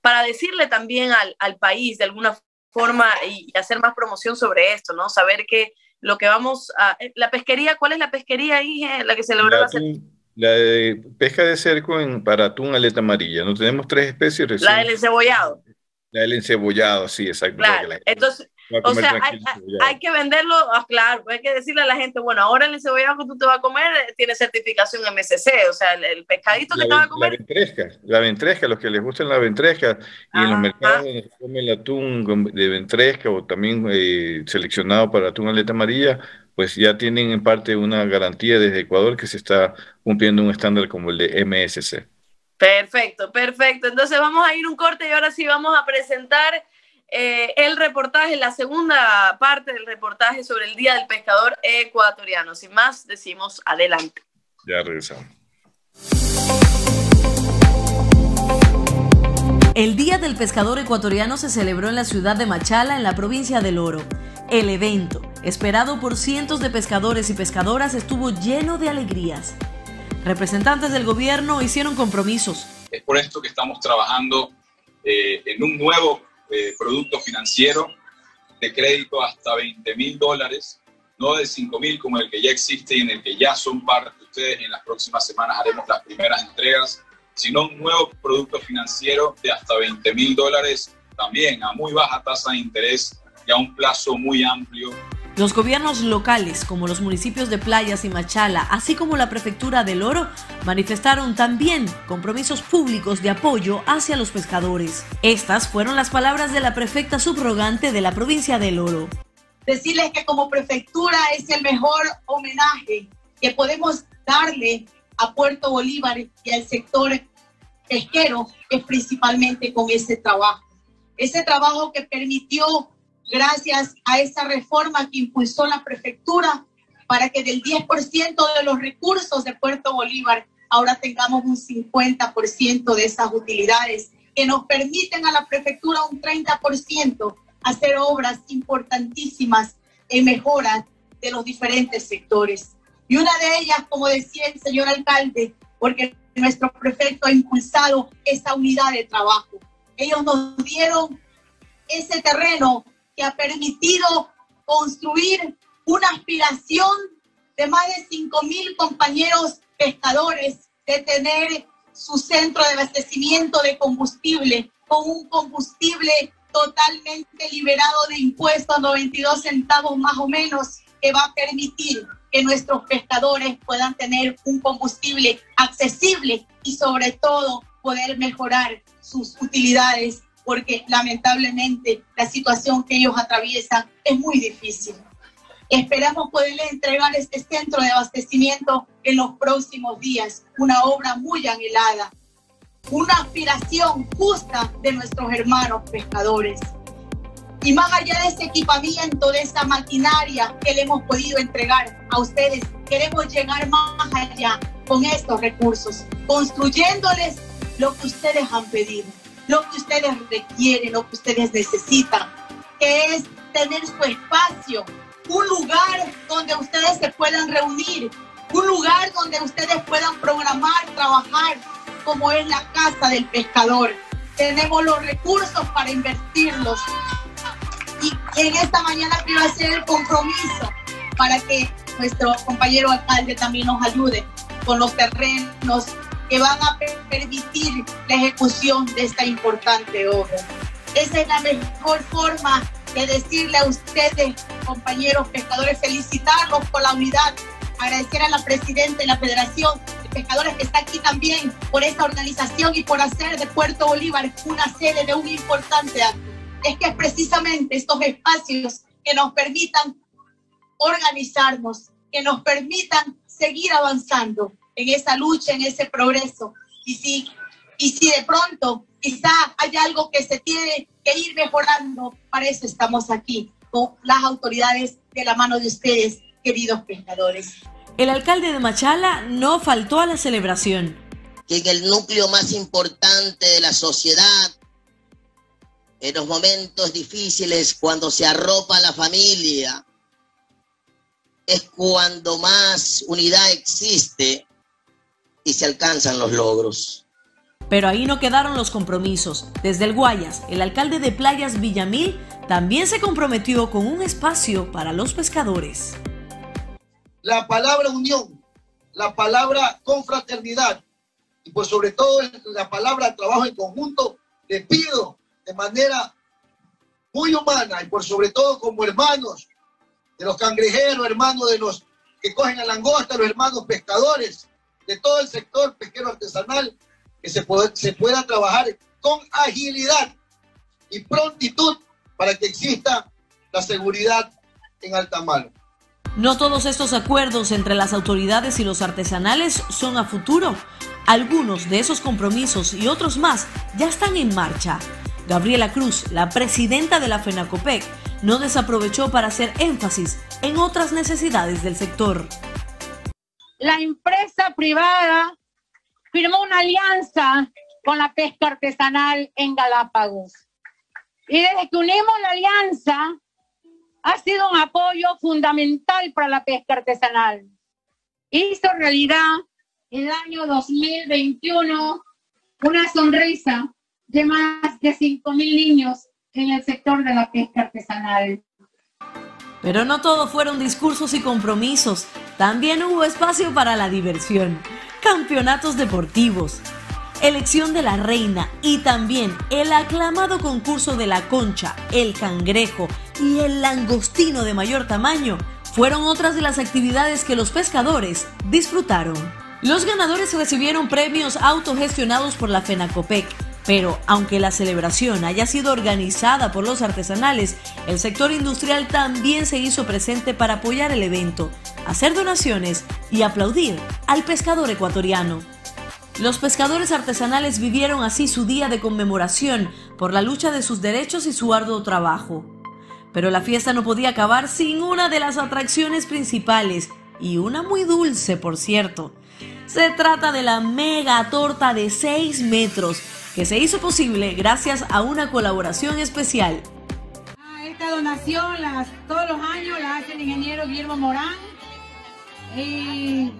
para decirle también al, al, país de alguna forma y hacer más promoción sobre esto, ¿no? Saber que lo que vamos a, eh, la pesquería, ¿cuál es la pesquería ahí, eh, la que se logró la, la de pesca de cerco en, para atún aleta amarilla, ¿no? Tenemos tres especies. La del encebollado. El encebollado, sí, exacto. Claro, entonces, o sea, hay, que venderlo, ah, claro, hay que decirle a la gente, bueno, ahora el encebollado que tú te vas a comer eh, tiene certificación MSC, o sea, el, pescadito que te vas a comer. La ventresca, la ventresca, los que les gustan la ventresca, y en los mercados donde se come el atún de ventresca o también eh, seleccionado para atún aleta amarilla, pues ya tienen en parte una garantía desde Ecuador que se está cumpliendo un estándar como el de MSC. Perfecto, perfecto. Entonces vamos a ir un corte y ahora sí vamos a presentar eh, el reportaje, la segunda parte del reportaje sobre el Día del Pescador Ecuatoriano. Sin más, decimos adelante. Ya regresamos. El Día del Pescador Ecuatoriano se celebró en la ciudad de Machala, en la provincia del Oro. El evento, esperado por cientos de pescadores y pescadoras, estuvo lleno de alegrías. Representantes del gobierno hicieron compromisos. Es por esto que estamos trabajando eh, en un nuevo eh, producto financiero de crédito hasta 20 mil dólares, no de 5 mil como el que ya existe y en el que ya son parte de ustedes. En las próximas semanas haremos las primeras entregas sino un nuevo producto financiero de hasta 20 mil dólares, también a muy baja tasa de interés y a un plazo muy amplio. Los gobiernos locales, como los municipios de Playas y Machala, así como la prefectura del Oro, manifestaron también compromisos públicos de apoyo hacia los pescadores. Estas fueron las palabras de la prefecta subrogante de la provincia del Oro. Decirles que como prefectura es el mejor homenaje que podemos darle a Puerto Bolívar y al sector pesquero es principalmente con ese trabajo. Ese trabajo que permitió, gracias a esa reforma que impulsó la prefectura, para que del 10% de los recursos de Puerto Bolívar ahora tengamos un 50% de esas utilidades que nos permiten a la prefectura un 30% hacer obras importantísimas en mejoras de los diferentes sectores. Y una de ellas, como decía el señor alcalde, porque nuestro prefecto ha impulsado esa unidad de trabajo. Ellos nos dieron ese terreno que ha permitido construir una aspiración de más de 5 mil compañeros pescadores de tener su centro de abastecimiento de combustible con un combustible totalmente liberado de impuestos, 92 centavos más o menos, que va a permitir que nuestros pescadores puedan tener un combustible accesible y sobre todo poder mejorar sus utilidades, porque lamentablemente la situación que ellos atraviesan es muy difícil. Esperamos poderles entregar este centro de abastecimiento en los próximos días, una obra muy anhelada, una aspiración justa de nuestros hermanos pescadores. Y más allá de ese equipamiento, de esa maquinaria que le hemos podido entregar a ustedes, queremos llegar más allá con estos recursos, construyéndoles lo que ustedes han pedido, lo que ustedes requieren, lo que ustedes necesitan, que es tener su espacio, un lugar donde ustedes se puedan reunir, un lugar donde ustedes puedan programar, trabajar, como es la casa del pescador. Tenemos los recursos para invertirlos, y en esta mañana quiero hacer el compromiso para que nuestro compañero alcalde también nos ayude con los terrenos que van a permitir la ejecución de esta importante obra. Esa es la mejor forma de decirle a ustedes, compañeros pescadores, felicitarlos por la unidad, agradecer a la presidenta de la Federación de Pescadores que está aquí también por esta organización y por hacer de Puerto Bolívar una sede de un importante acto es que precisamente estos espacios que nos permitan organizarnos, que nos permitan seguir avanzando en esa lucha, en ese progreso. Y si, y si de pronto quizá hay algo que se tiene que ir mejorando, para eso estamos aquí, con las autoridades de la mano de ustedes, queridos pescadores. El alcalde de Machala no faltó a la celebración. Que en el núcleo más importante de la sociedad en los momentos difíciles, cuando se arropa la familia, es cuando más unidad existe y se alcanzan los logros. Pero ahí no quedaron los compromisos. Desde el Guayas, el alcalde de Playas Villamil también se comprometió con un espacio para los pescadores. La palabra unión, la palabra confraternidad y pues sobre todo la palabra trabajo en conjunto, le pido de manera muy humana y por sobre todo como hermanos de los cangrejeros, hermanos de los que cogen a langosta, los hermanos pescadores, de todo el sector pesquero artesanal, que se, se pueda trabajar con agilidad y prontitud para que exista la seguridad en alta mar. No todos estos acuerdos entre las autoridades y los artesanales son a futuro. Algunos de esos compromisos y otros más ya están en marcha. Gabriela Cruz, la presidenta de la FENACOPEC, no desaprovechó para hacer énfasis en otras necesidades del sector. La empresa privada firmó una alianza con la pesca artesanal en Galápagos. Y desde que unimos la alianza, ha sido un apoyo fundamental para la pesca artesanal. Hizo realidad el año 2021 una sonrisa de más de 5.000 niños en el sector de la pesca artesanal. Pero no todo fueron discursos y compromisos, también hubo espacio para la diversión, campeonatos deportivos, elección de la reina y también el aclamado concurso de la concha, el cangrejo y el langostino de mayor tamaño fueron otras de las actividades que los pescadores disfrutaron. Los ganadores recibieron premios autogestionados por la FENACOPEC, pero aunque la celebración haya sido organizada por los artesanales, el sector industrial también se hizo presente para apoyar el evento, hacer donaciones y aplaudir al pescador ecuatoriano. Los pescadores artesanales vivieron así su día de conmemoración por la lucha de sus derechos y su arduo trabajo. Pero la fiesta no podía acabar sin una de las atracciones principales, y una muy dulce, por cierto. Se trata de la mega torta de 6 metros, que se hizo posible gracias a una colaboración especial. Esta donación las, todos los años la hace el ingeniero Guillermo Morán. Y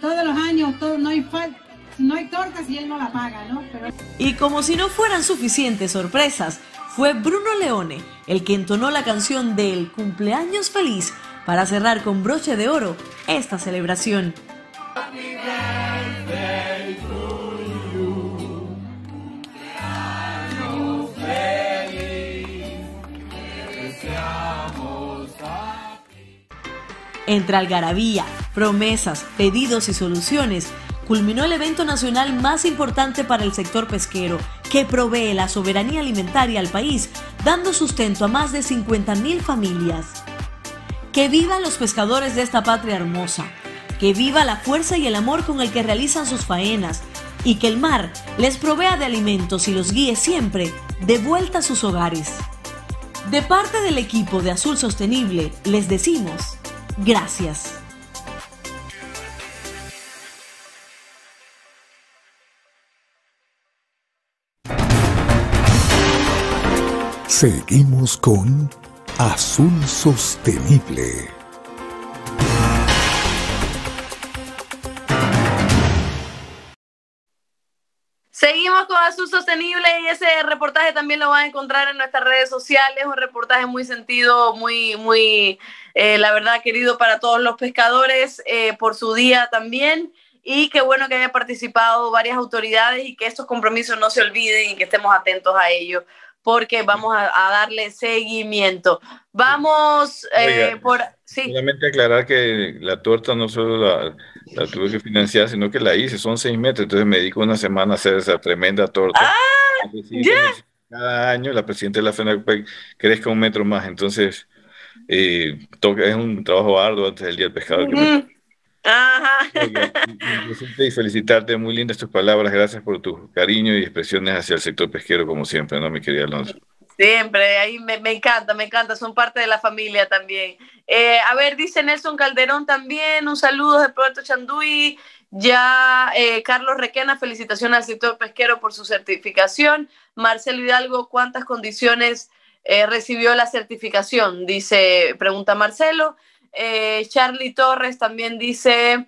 todos los años todo, no hay falta no hay tortas y él no la paga, ¿no? Y como si no fueran suficientes sorpresas, fue Bruno Leone el que entonó la canción del cumpleaños feliz para cerrar con broche de oro esta celebración. Entre algarabía, promesas, pedidos y soluciones, culminó el evento nacional más importante para el sector pesquero, que provee la soberanía alimentaria al país, dando sustento a más de 50.000 familias. Que vivan los pescadores de esta patria hermosa, que viva la fuerza y el amor con el que realizan sus faenas, y que el mar les provea de alimentos y los guíe siempre de vuelta a sus hogares. De parte del equipo de Azul Sostenible, les decimos gracias. Seguimos con Azul Sostenible. Seguimos con Azul Sostenible y ese reportaje también lo van a encontrar en nuestras redes sociales, un reportaje muy sentido, muy, muy, eh, la verdad, querido para todos los pescadores eh, por su día también. Y qué bueno que haya participado varias autoridades y que estos compromisos no se olviden y que estemos atentos a ellos porque vamos a, darle seguimiento. Vamos eh, por... Sí. Solamente aclarar que la torta no solo la, la, tuve que financiar, sino que la hice, son seis metros, entonces me dedico una semana a hacer esa tremenda torta. ¡Ah! Cada año la presidenta de la FENAPEC crezca un metro más, entonces eh, es un trabajo arduo antes del Día del Pescador. Ajá. Y felicitarte, muy lindas tus palabras, gracias por tu cariño y expresiones hacia el sector pesquero, como siempre, ¿no, mi querida Alonso? Siempre, ahí me, encanta, me encanta, son parte de la familia también. Eh, a ver, dice Nelson Calderón también, un saludo de Puerto Chanduy. Ya eh, Carlos Requena, felicitaciones al sector pesquero por su certificación. Marcelo Hidalgo, ¿cuántas condiciones eh, recibió la certificación? Dice, pregunta Marcelo. Charlie Torres también dice,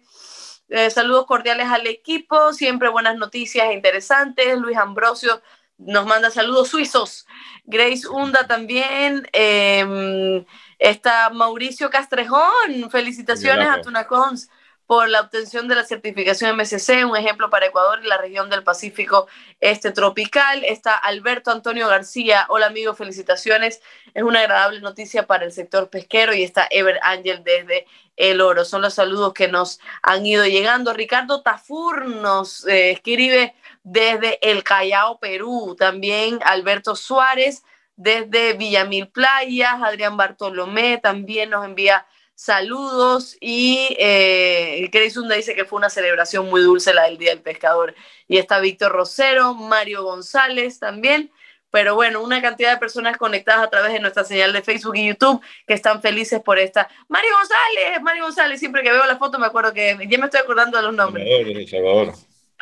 saludos cordiales al equipo, siempre buenas noticias interesantes. Luis Ambrosio nos manda saludos suizos. Grace Hunda también. Em, está Mauricio Castrejón, felicitaciones a Tunacons por la obtención de la certificación MSC, un ejemplo para Ecuador y la región del Pacífico Este tropical. Está Alberto Antonio García. Hola amigos, felicitaciones. Es una agradable noticia para el sector pesquero y está Ever Ángel desde El Oro. Son los saludos que nos han ido llegando. Ricardo Tafur nos eh, escribe desde El Callao, Perú. También Alberto Suárez desde Villamil Playas. Adrián Bartolomé también nos envía Saludos y eh, Zunda dice que fue una celebración muy dulce la del Día del Pescador. Y está Víctor Rosero, Mario González también. Pero bueno, una cantidad de personas conectadas a través de nuestra señal de Facebook y YouTube que están felices por esta. Mario González, Mario González, siempre que veo la foto me acuerdo que ya me estoy acordando de los nombres. El Salvador.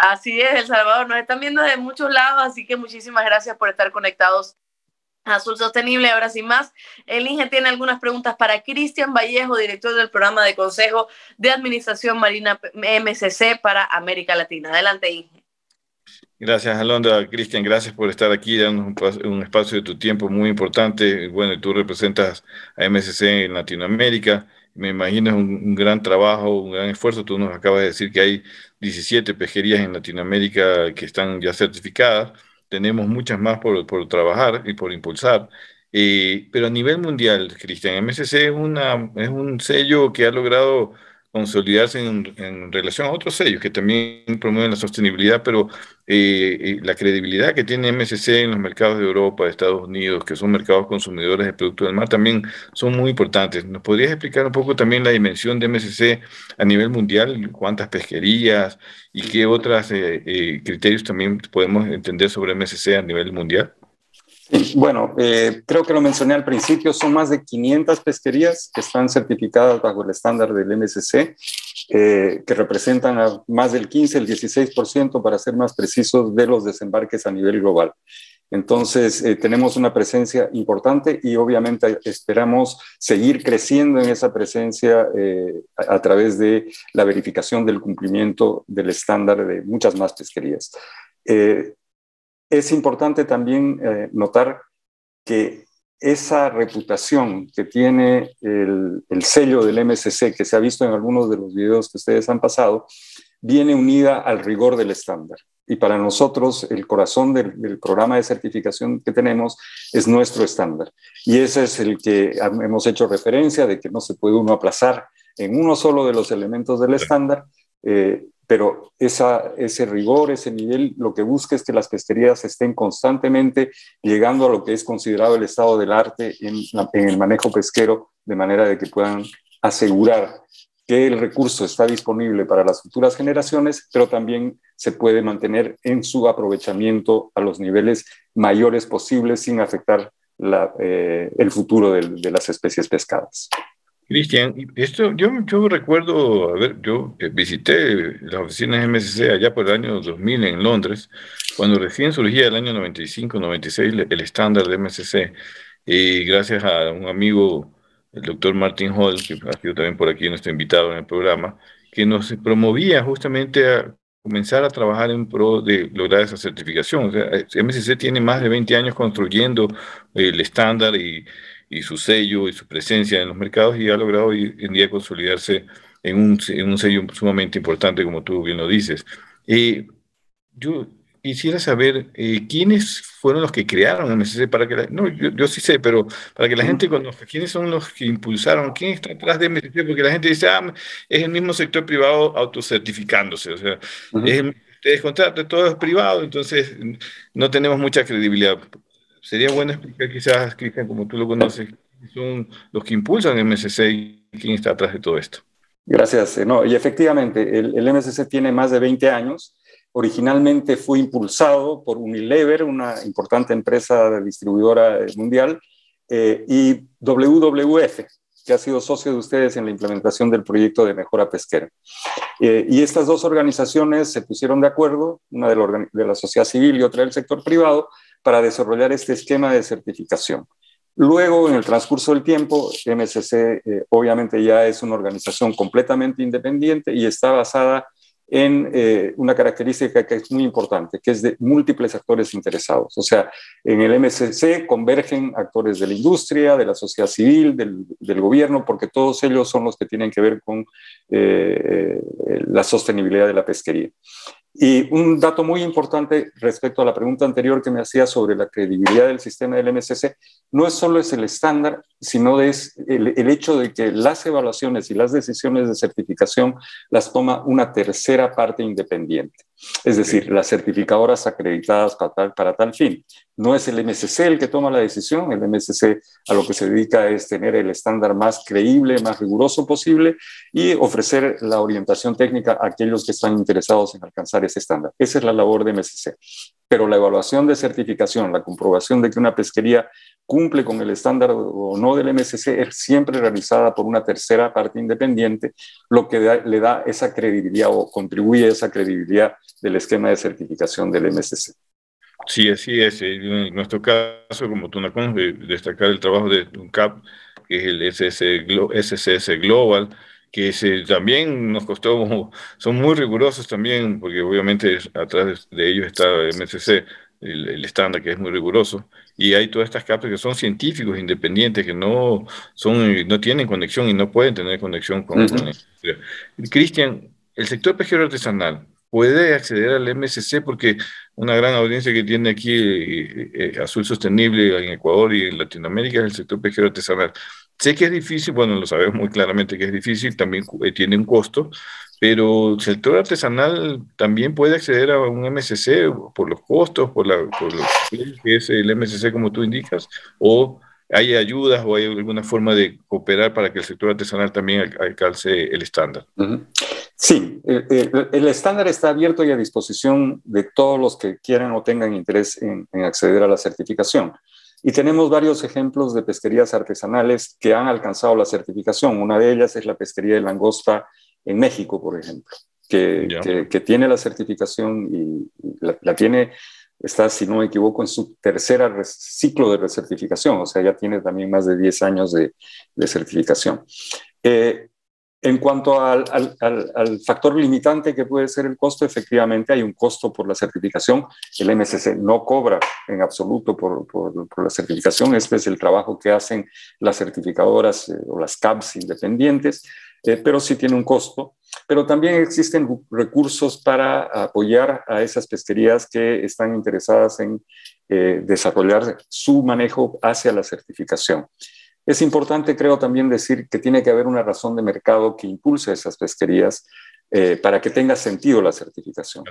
Así es, El Salvador. Nos están viendo de muchos lados, así que muchísimas gracias por estar conectados Azul Sostenible. Ahora sin más, el INGE tiene algunas preguntas para Cristian Vallejo, director del programa de Consejo de Administración Marina MSC para América Latina. Adelante, Inge. Gracias, Alondra. Cristian, gracias por estar aquí, dando un, espacio de tu tiempo muy importante. Bueno, tú representas a MSC en Latinoamérica. Me imagino es un, gran trabajo, un gran esfuerzo. Tú nos acabas de decir que hay 17 pesquerías en Latinoamérica que están ya certificadas tenemos muchas más por, por trabajar y por impulsar. Eh, pero a nivel mundial, Cristian, MSC es, una, es un sello que ha logrado consolidarse en, relación a otros sellos que también promueven la sostenibilidad, pero eh, eh, la credibilidad que tiene MSC en los mercados de Europa, de Estados Unidos, que son mercados consumidores de productos del mar, también son muy importantes. ¿Nos podrías explicar un poco también la dimensión de MSC a nivel mundial? ¿Cuántas pesquerías y qué otros eh, criterios también podemos entender sobre MSC a nivel mundial? Bueno, eh, creo que lo mencioné al principio, son más de 500 pesquerías que están certificadas bajo el estándar del MSC, eh, que representan a más del 15, el 16%, para ser más precisos, de los desembarques a nivel global. Entonces, eh, tenemos una presencia importante y obviamente esperamos seguir creciendo en esa presencia a, a, través de la verificación del cumplimiento del estándar de muchas más pesquerías. Es importante también eh, notar que esa reputación que tiene el, sello del MSC, que se ha visto en algunos de los videos que ustedes han pasado, viene unida al rigor del estándar. Y para nosotros, el corazón del, programa de certificación que tenemos es nuestro estándar. Y ese es el que hemos hecho referencia de que no se puede uno aplazar en uno solo de los elementos del estándar. Eh, pero ese rigor, ese nivel, lo que busca es que las pesquerías estén constantemente llegando a lo que es considerado el estado del arte en, el manejo pesquero, de manera de que puedan asegurar que el recurso está disponible para las futuras generaciones, pero también se puede mantener en su aprovechamiento a los niveles mayores posibles sin afectar eh, el futuro de las especies pescadas. Cristian, esto yo, yo recuerdo, a ver, yo eh, visité las oficinas MSC allá por el año 2000 en Londres, cuando recién surgía el año 95-96 el estándar de MSC, y gracias a un amigo, el doctor Martin Hall, que ha sido también por aquí nuestro invitado en el programa, que nos promovía justamente a comenzar a trabajar en pro de lograr esa certificación. O sea, MSC tiene más de 20 años construyendo el estándar y y su sello y su presencia en los mercados y ha logrado hoy en día consolidarse en un, en un sello sumamente importante, como tú bien lo dices. Eh, yo quisiera saber eh, quiénes fueron los que crearon MSC para que no, yo, sí sé, pero para que la gente conozca quiénes son los que impulsaron, quién está detrás de MSC, porque la gente dice, ah, es el mismo sector privado autocertificándose, o sea, es, ustedes contratan, todo es privado, entonces no tenemos mucha credibilidad sería bueno explicar quizás, Cristian, como tú lo conoces, son los que impulsan el MSC y quién está atrás de todo esto. Gracias. Eh, no, y efectivamente, el, el, MSC tiene más de 20 años. Originalmente fue impulsado por Unilever, una importante empresa distribuidora mundial, eh, y WWF, que ha sido socio de ustedes en la implementación del proyecto de mejora pesquera. Eh, y estas dos organizaciones se pusieron de acuerdo, una de la sociedad civil y otra del sector privado, para desarrollar este esquema de certificación. Luego, en el transcurso del tiempo, MSC eh, obviamente ya es una organización completamente independiente y está basada en eh, una característica que es muy importante, que es de múltiples actores interesados. O sea, en el MSC convergen actores de la industria, de la sociedad civil, del, gobierno, porque todos ellos son los que tienen que ver con eh, la sostenibilidad de la pesquería. Y un dato muy importante respecto a la pregunta anterior que me hacía sobre la credibilidad del sistema del MSC, no es solo es el estándar, sino es el, el, hecho de que las evaluaciones y las decisiones de certificación las toma una tercera parte independiente. Es decir, las certificadoras acreditadas para tal, para tal fin. No es el MSC el que toma la decisión, el MSC a lo que se dedica es tener el estándar más creíble, más riguroso posible y ofrecer la orientación técnica a aquellos que están interesados en alcanzar ese estándar. Esa es la labor de MSC. Pero la evaluación de certificación, la comprobación de que una pesquería cumple con el estándar o no del MSC es siempre realizada por una tercera parte independiente, lo que le da esa credibilidad o contribuye a esa credibilidad del esquema de certificación del MSC. Sí, así es. En nuestro caso, como de destacar el trabajo de UNCAP, que es el SSS Global, que se, también nos costó, son muy rigurosos también, porque obviamente atrás de ellos está MSC, el, estándar que es muy riguroso, y hay todas estas capas que son científicos independientes, que no, son, no tienen conexión y no pueden tener conexión con, Cristian, el sector pesquero artesanal puede acceder al MSC porque una gran audiencia que tiene aquí eh, eh, Azul Sostenible en Ecuador y en Latinoamérica es el sector pesquero artesanal. Sé que es difícil, bueno, lo sabemos muy claramente que es difícil, también eh, tiene un costo, pero el sector artesanal también puede acceder a un MSC por los costos, por, la, por lo que es el MSC como tú indicas, o hay ayudas o hay alguna forma de cooperar para que el sector artesanal también alcance el estándar. Sí, el, estándar está abierto y a disposición de todos los que quieran o tengan interés en acceder a la certificación. Y tenemos varios ejemplos de pesquerías artesanales que han alcanzado la certificación. Una de ellas es la pesquería de langosta en México, por ejemplo, que, que, tiene la certificación y, la, tiene, está, si no me equivoco, en su tercera ciclo de recertificación, o sea, ya tiene también más de 10 años de, de certificación. Eh, en cuanto al, factor limitante que puede ser el costo, efectivamente hay un costo por la certificación. El MSC no cobra en absoluto por, la certificación. Este es el trabajo que hacen las certificadoras eh, o las CAPs independientes, eh, pero sí tiene un costo. Pero también existen recursos para apoyar a esas pesquerías que están interesadas en eh, desarrollar su manejo hacia la certificación. Es importante, creo, también decir que tiene que haber una razón de mercado que impulse esas pesquerías eh, para que tenga sentido la certificación.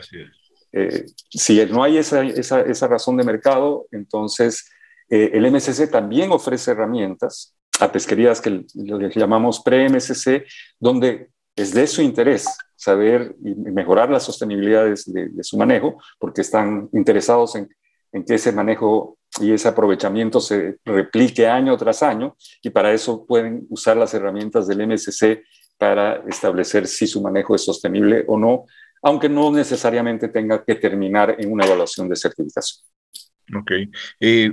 Eh, si no hay esa, esa, razón de mercado, entonces eh, el MSC también ofrece herramientas a pesquerías que les llamamos pre-MSC, donde es de su interés saber y mejorar las sostenibilidades de, de su manejo, porque están interesados en, en que ese manejo y ese aprovechamiento se replique año tras año y para eso pueden usar las herramientas del MSC para establecer si su manejo es sostenible o no, aunque no necesariamente tenga que terminar en una evaluación de certificación. Ok. Eh,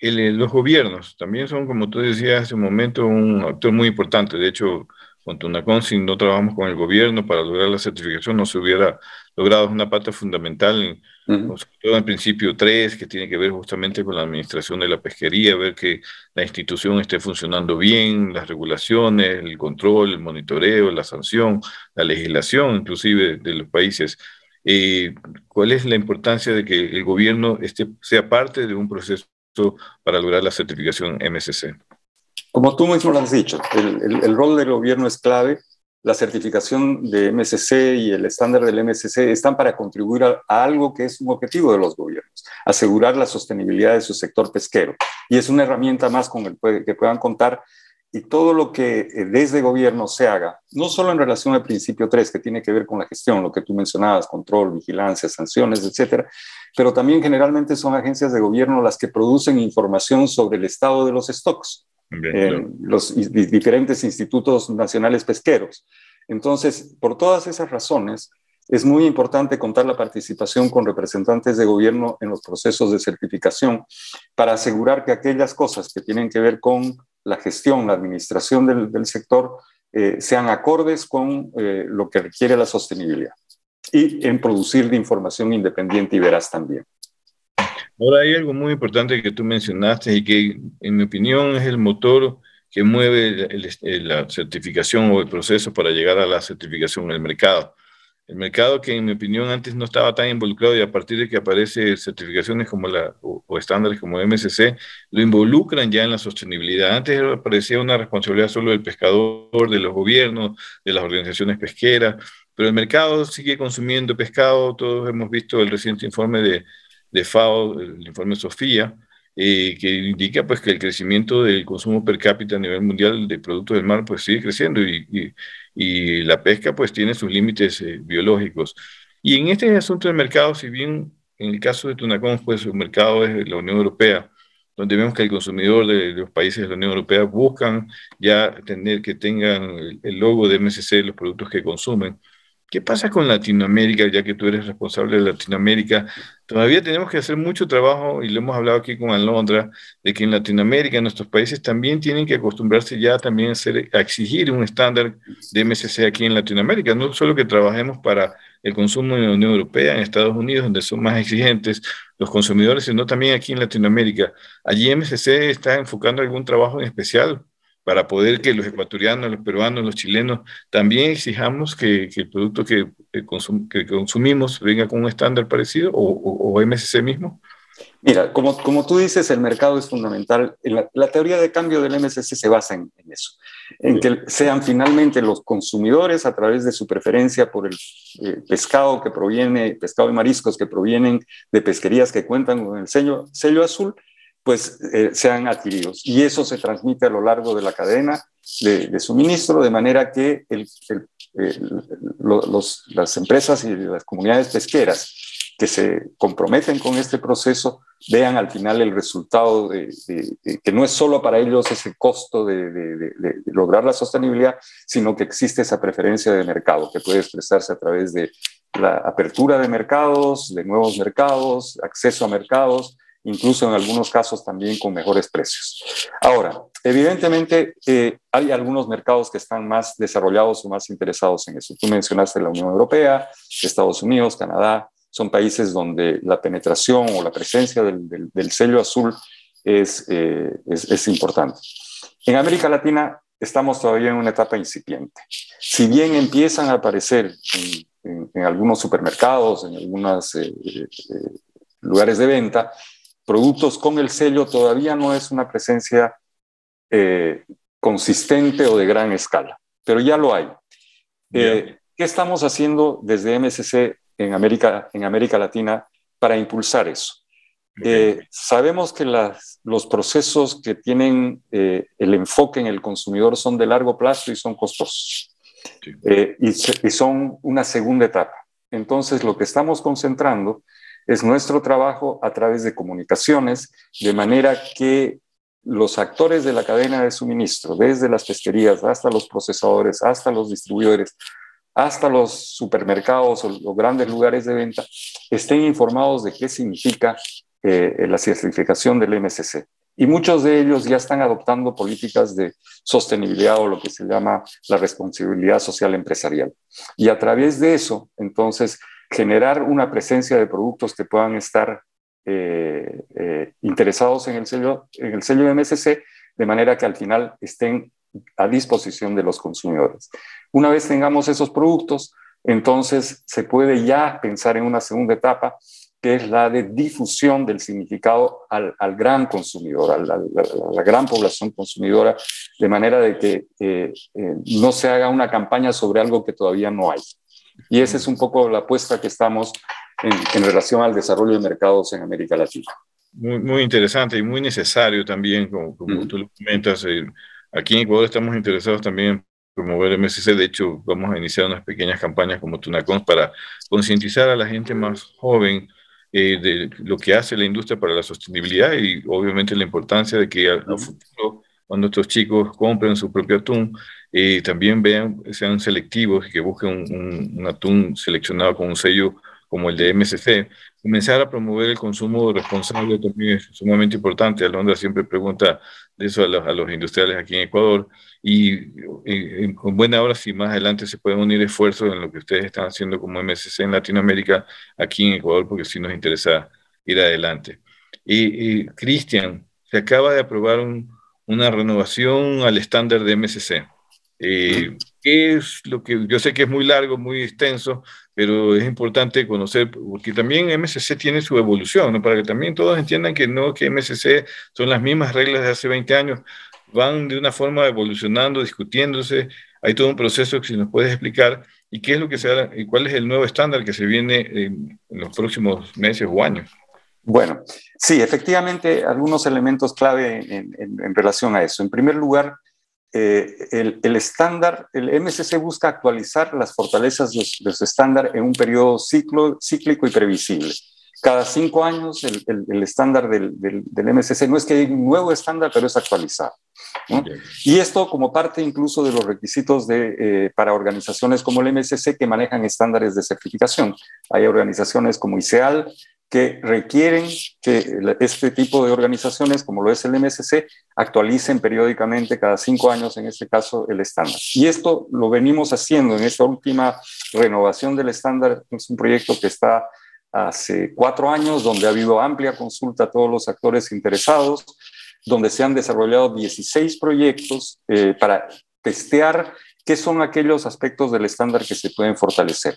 eh, los gobiernos también son, como tú decías hace un momento, un actor muy importante. De hecho, con Tunacon, si no trabajamos con el gobierno para lograr la certificación, no se hubiera logrado una parte fundamental, sobre todo en principio 3, que tiene que ver justamente con la administración de la pesquería, ver que la institución esté funcionando bien, las regulaciones, el control, el monitoreo, la sanción, la legislación inclusive de los países. Eh, ¿Cuál es la importancia de que el gobierno esté, sea parte de un proceso para lograr la certificación MSC? Como tú mismo lo has dicho, el, rol del gobierno es clave. La certificación de MSC y el estándar del MSC están para contribuir a, algo que es un objetivo de los gobiernos, asegurar la sostenibilidad de su sector pesquero. Y es una herramienta más con el que puedan contar y todo lo que eh, desde gobierno se haga, no solo en relación al principio 3, que tiene que ver con la gestión, lo que tú mencionabas, control, vigilancia, sanciones, etcétera, pero también generalmente son agencias de gobierno las que producen información sobre el estado de los stocks los diferentes institutos nacionales pesqueros. Entonces, por todas esas razones, es muy importante contar la participación con representantes de gobierno en los procesos de certificación para asegurar que aquellas cosas que tienen que ver con la gestión, la administración del, sector, eh, sean acordes con eh, lo que requiere la sostenibilidad y en producir de información independiente y veraz también. Ahora hay algo muy importante que tú mencionaste y que en mi opinión es el motor que mueve la certificación o el proceso para llegar a la certificación en el mercado. El mercado que en mi opinión antes no estaba tan involucrado y a partir de que aparece certificaciones como la, o, estándares como MSC, lo involucran ya en la sostenibilidad. Antes parecía una responsabilidad solo del pescador, de los gobiernos, de las organizaciones pesqueras, pero el mercado sigue consumiendo pescado. Todos hemos visto el reciente informe de, de FAO, el informe Sofía, eh, que indica pues que el crecimiento del consumo per cápita a nivel mundial de productos del mar pues sigue creciendo y, y, la pesca pues tiene sus límites eh, biológicos. Y en este asunto del mercado, si bien en el caso de Tunacón pues su mercado es la Unión Europea, donde vemos que el consumidor de, los países de la Unión Europea buscan ya tener que tengan el, logo de MSC los productos que consumen. ¿Qué pasa con Latinoamérica, ya que tú eres responsable de Latinoamérica? Todavía tenemos que hacer mucho trabajo, y lo hemos hablado aquí con Alondra, de que en Latinoamérica, nuestros países también tienen que acostumbrarse ya también a, a exigir un estándar de MSC aquí en Latinoamérica. No solo que trabajemos para el consumo en la Unión Europea, en Estados Unidos, donde son más exigentes los consumidores, sino también aquí en Latinoamérica. Allí MSC está enfocando algún trabajo en especial para poder que los ecuatorianos, los peruanos, los chilenos también exijamos que, el producto que, que, consumimos venga con un estándar parecido o, o, MSC mismo? Mira, como, como tú dices, el mercado es fundamental. La, teoría de cambio del MSC se basa en, eso, en que sean finalmente los consumidores a través de su preferencia por el eh, pescado que proviene, pescado y mariscos que provienen de pesquerías que cuentan con el sello, sello azul, pues eh, sean adquiridos. Y eso se transmite a lo largo de la cadena de, suministro, de manera que las empresas y las comunidades pesqueras que se comprometen con este proceso vean al final el resultado de, que no es solo para ellos ese costo de, lograr la sostenibilidad, sino que existe esa preferencia de mercado que puede expresarse a través de la apertura de mercados, de nuevos mercados, acceso a mercados, incluso en algunos casos también con mejores precios. Ahora, evidentemente eh, hay algunos mercados que están más desarrollados o más interesados en eso. Tú mencionaste la Unión Europea, Estados Unidos, Canadá, son países donde la penetración o la presencia del, sello azul eh, es, es, importante. En América Latina estamos todavía en una etapa incipiente. Si bien empiezan a aparecer en, algunos supermercados, en algunos eh, lugares de venta, productos con el sello todavía no es una presencia eh, consistente o de gran escala, pero ya lo hay. Eh, ¿Qué estamos haciendo desde MSC en América, en América Latina para impulsar eso? Eh, sabemos que los procesos que tienen el enfoque en el consumidor son de largo plazo y son costosos. y, son una segunda etapa. Entonces, lo que estamos concentrando es nuestro trabajo a través de comunicaciones, de manera que los actores de la cadena de suministro, desde las pesquerías hasta los procesadores, hasta los distribuidores, hasta los supermercados o los grandes lugares de venta, estén informados de qué significa eh, la certificación del MSC. Y muchos de ellos ya están adoptando políticas de sostenibilidad o lo que se llama la responsabilidad social empresarial. Y a través de eso, entonces, generar una presencia de productos que puedan estar eh, eh, interesados en el, sello, en el sello MSC, de manera que al final estén a disposición de los consumidores. Una vez tengamos esos productos, entonces se puede ya pensar en una segunda etapa, que es la de difusión del significado al, gran consumidor, a la, gran población consumidora, de manera de que eh, no se haga una campaña sobre algo que todavía no hay. Y esa es un poco la apuesta que estamos en, relación al desarrollo de mercados en América Latina. Muy, muy interesante y muy necesario también, como, como tú lo comentas. Eh, aquí en Ecuador estamos interesados también en promover MSC. De hecho, vamos a iniciar unas pequeñas campañas como Tunacons para concientizar a la gente más joven eh, de lo que hace la industria para la sostenibilidad y obviamente la importancia de que al futuro, cuando estos chicos compren su propio atún, y también vean, sean selectivos y que busquen un, atún seleccionado con un sello como el de MSC. Comenzar a promover el consumo responsable también es sumamente importante. Alondra siempre pregunta de eso a los, industriales aquí en Ecuador y, con buena hora si más adelante se pueden unir esfuerzos en lo que ustedes están haciendo como MSC en Latinoamérica, aquí en Ecuador, porque sí nos interesa ir adelante. Y, Cristian, se acaba de aprobar una renovación al estándar de MSC. Eh, ¿Qué es lo que yo sé que es muy largo, muy extenso, pero es importante conocer, porque también MSC tiene su evolución, ¿no? para que también todos entiendan que no que MSC son las mismas reglas de hace 20 años, van de una forma evolucionando, discutiéndose, hay todo un proceso que si nos puedes explicar, y qué es lo que se y cuál es el nuevo estándar que se viene en, los próximos meses o años. Bueno, sí, efectivamente, algunos elementos clave en, relación a eso. En primer lugar, eh, el, estándar, el MSC busca actualizar las fortalezas de, su estándar en un periodo ciclo, cíclico y previsible. Cada cinco años el, estándar del, del, MSC no es que hay un nuevo estándar, pero es actualizado. Y esto como parte incluso de los requisitos de, eh, para organizaciones como el MSC que manejan estándares de certificación. Hay organizaciones como ICEAL que requieren que este tipo de organizaciones, como lo es el MSC, actualicen periódicamente cada cinco años, en este caso, el estándar. Y esto lo venimos haciendo en esta última renovación del estándar. Es un proyecto que está hace cuatro años, donde ha habido amplia consulta a todos los actores interesados, donde se han desarrollado 16 proyectos eh, para testear qué son aquellos aspectos del estándar que se pueden fortalecer.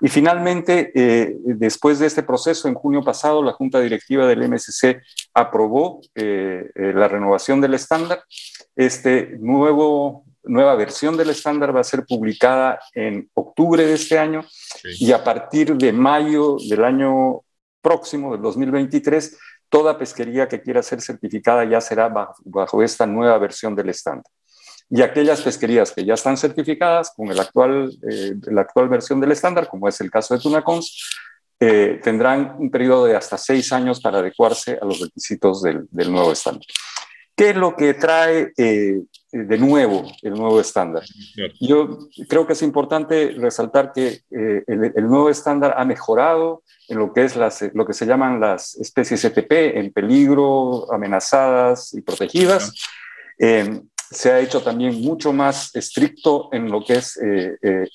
Y finalmente, eh, después de este proceso, en junio pasado, la Junta Directiva del MSC aprobó eh, la renovación del estándar. Este nuevo nueva versión del estándar va a ser publicada en octubre de este año y a partir de mayo del año próximo, del 2023, toda pesquería que quiera ser certificada ya será bajo, esta nueva versión del estándar. Y aquellas pesquerías que ya están certificadas con el actual, eh, la actual versión del estándar, como es el caso de Tunacons, eh, tendrán un periodo de hasta seis años para adecuarse a los requisitos del, del nuevo estándar. ¿Qué es lo que trae eh, de nuevo el nuevo estándar? Yo creo que es importante resaltar que eh, el, nuevo estándar ha mejorado en lo que es las, lo que se llaman las especies ETP en peligro, amenazadas y protegidas. Eh, se ha hecho también mucho más estricto en lo que es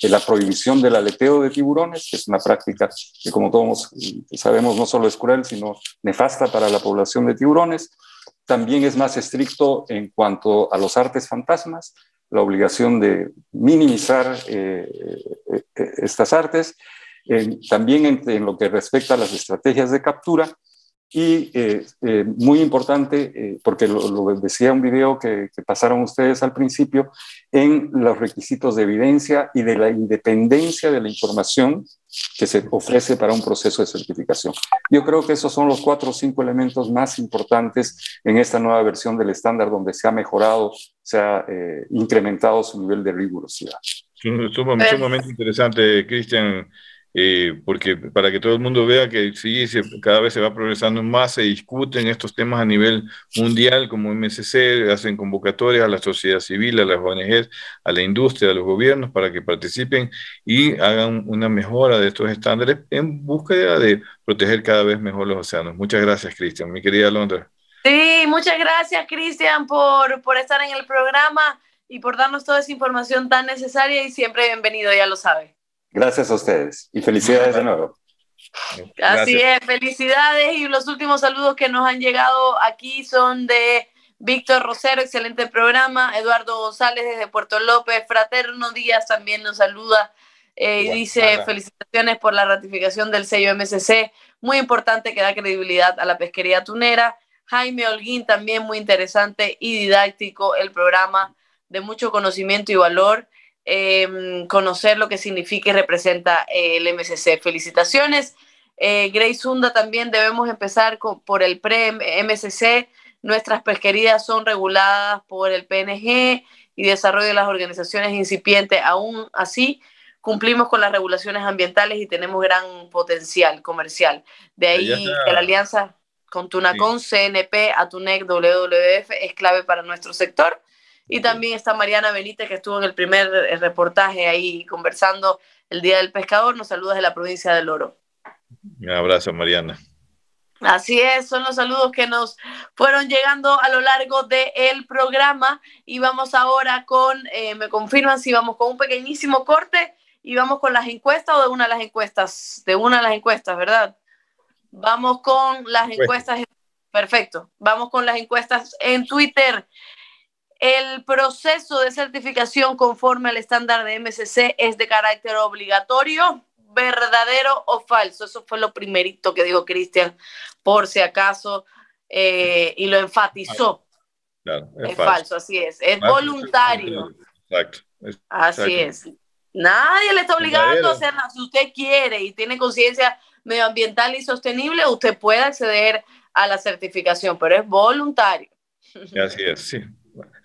la prohibición del aleteo de tiburones, que es una práctica que como todos sabemos no solo es cruel, sino nefasta para la población de tiburones. También es más estricto en cuanto a los artes fantasmas, la obligación de minimizar eh, eh, eh, estas artes, también en, lo que respecta a las estrategias de captura y muy importante, porque lo, decía un video que, que, pasaron ustedes al principio, en los requisitos de evidencia y de la independencia de la información que se ofrece para un proceso de certificación. Yo creo que esos son los cuatro o cinco elementos más importantes en esta nueva versión del estándar donde se ha mejorado, se ha eh, incrementado su nivel de rigurosidad. Sumamente interesante, Cristian. Eh, porque para que todo el mundo vea que sí, cada vez se va progresando más, se discuten estos temas a nivel mundial, como MSC, hacen convocatorias a la sociedad civil, a las ONGs, a la industria, a los gobiernos, para que participen y hagan una mejora de estos estándares en búsqueda de proteger cada vez mejor los océanos. Muchas gracias, Cristian. Mi querida Londra. Sí, muchas gracias, Cristian, por, por estar en el programa y por darnos toda esa información tan necesaria y siempre bienvenido, ya lo sabe. Gracias a ustedes y felicidades de nuevo. Así es, felicidades y los últimos saludos que nos han llegado aquí son de Víctor Rosero, excelente programa, Eduardo González desde Puerto López, Fraterno Díaz también nos saluda eh, y dice felicitaciones por la ratificación del sello MSC, muy importante que da credibilidad a la pesquería tunera. Jaime Holguín también muy interesante y didáctico el programa de mucho conocimiento y valor. Em, conocer lo que significa y representa eh, el MSC. Felicitaciones. Eh, Grace Hunda también debemos empezar por el pre-MSC. Nuestras pesquerías son reguladas por el PNG y desarrollo de las organizaciones incipientes. Aún así, cumplimos con las regulaciones ambientales y tenemos gran potencial comercial. De ahí que la alianza con Tunacon, CNP, Atunec, WWF es clave para nuestro sector y también está Mariana Benítez, que estuvo en el primer eh, reportaje ahí conversando el Día del Pescador. Nos saluda de la provincia del Oro. Un abrazo, Mariana. Así es, son los saludos que nos fueron llegando a lo largo del programa y vamos ahora con, eh, me confirman si vamos con un pequeñísimo corte y vamos con las encuestas o de una de las encuestas, de una de las encuestas, ¿verdad? Vamos con las encuestas, perfecto, vamos con las encuestas en Twitter. El proceso de certificación conforme al estándar de MSC es de carácter obligatorio, verdadero o falso. Eso fue lo primerito que dijo Cristian, por si acaso, eh, y lo enfatizó. es, falso. así es. Es voluntario. Exacto. Así es. Nadie le está obligando a hacer nada. Si usted quiere y tiene conciencia medioambiental y sostenible, usted puede acceder a la certificación, pero es voluntario. Así es, sí.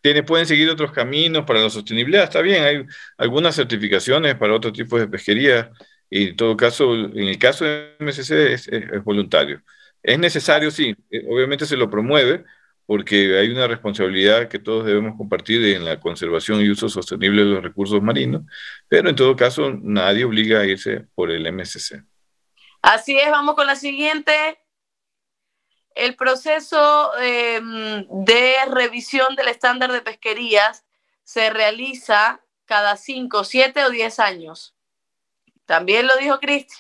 Tiene, pueden seguir otros caminos para la sostenibilidad, está bien, hay algunas certificaciones para otro tipo de pesquería y en todo caso, en el caso de MSC es, es voluntario. Es necesario, sí, eh, obviamente se lo promueve porque hay una responsabilidad que todos debemos compartir en la conservación y uso sostenible de los recursos marinos, pero en todo caso nadie obliga a irse por el MSC. Así es, vamos con la siguiente. El proceso em, de revisión del estándar de pesquerías se realiza cada 5, 7 o 10 años. También lo dijo Cristi.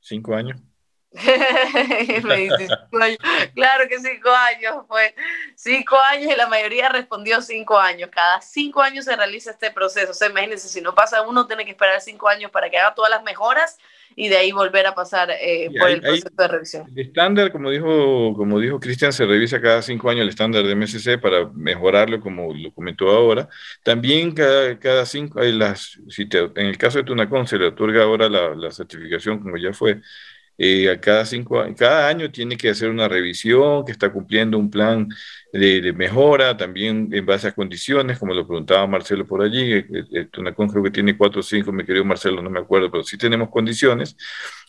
Cinco años. Claro que cinco años fue. Cinco años y la mayoría respondió cinco años. Cada cinco años se realiza este proceso. O sea, imagínense, si no pasa uno, tiene que esperar cinco años para que haga todas las mejoras y de ahí volver a pasar eh, por el proceso de revisión. El estándar, como dijo, como dijo Cristian, se revisa cada cinco años el estándar de MSC para mejorarlo, como lo comentó ahora. También cada, cada cinco, hay las, si en el caso de Tunacón se le otorga ahora la, la certificación, como ya fue, eh, a cada, cinco, cada año tiene que hacer una revisión, que está cumpliendo un plan de, mejora, también en base a condiciones, como lo preguntaba Marcelo por allí, eh, eh, Tunacón creo que tiene cuatro o cinco, me querido Marcelo, no me acuerdo, pero sí tenemos condiciones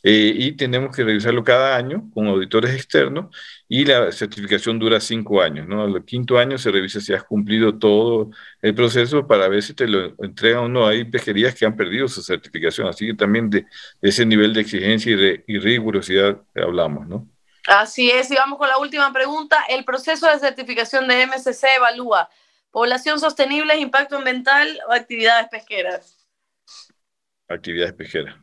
eh, y tenemos que revisarlo cada año con auditores externos y la certificación dura cinco años, ¿no? Al quinto año se revisa si has cumplido todo el proceso para ver si te lo entregan o no. Hay pesquerías que han perdido su certificación, así que también de, ese nivel de exigencia y, y rigurosidad hablamos, ¿no? Así es, y vamos con la última pregunta. ¿El proceso de certificación de MSC evalúa población sostenible, impacto ambiental o actividades pesqueras? Actividades pesqueras.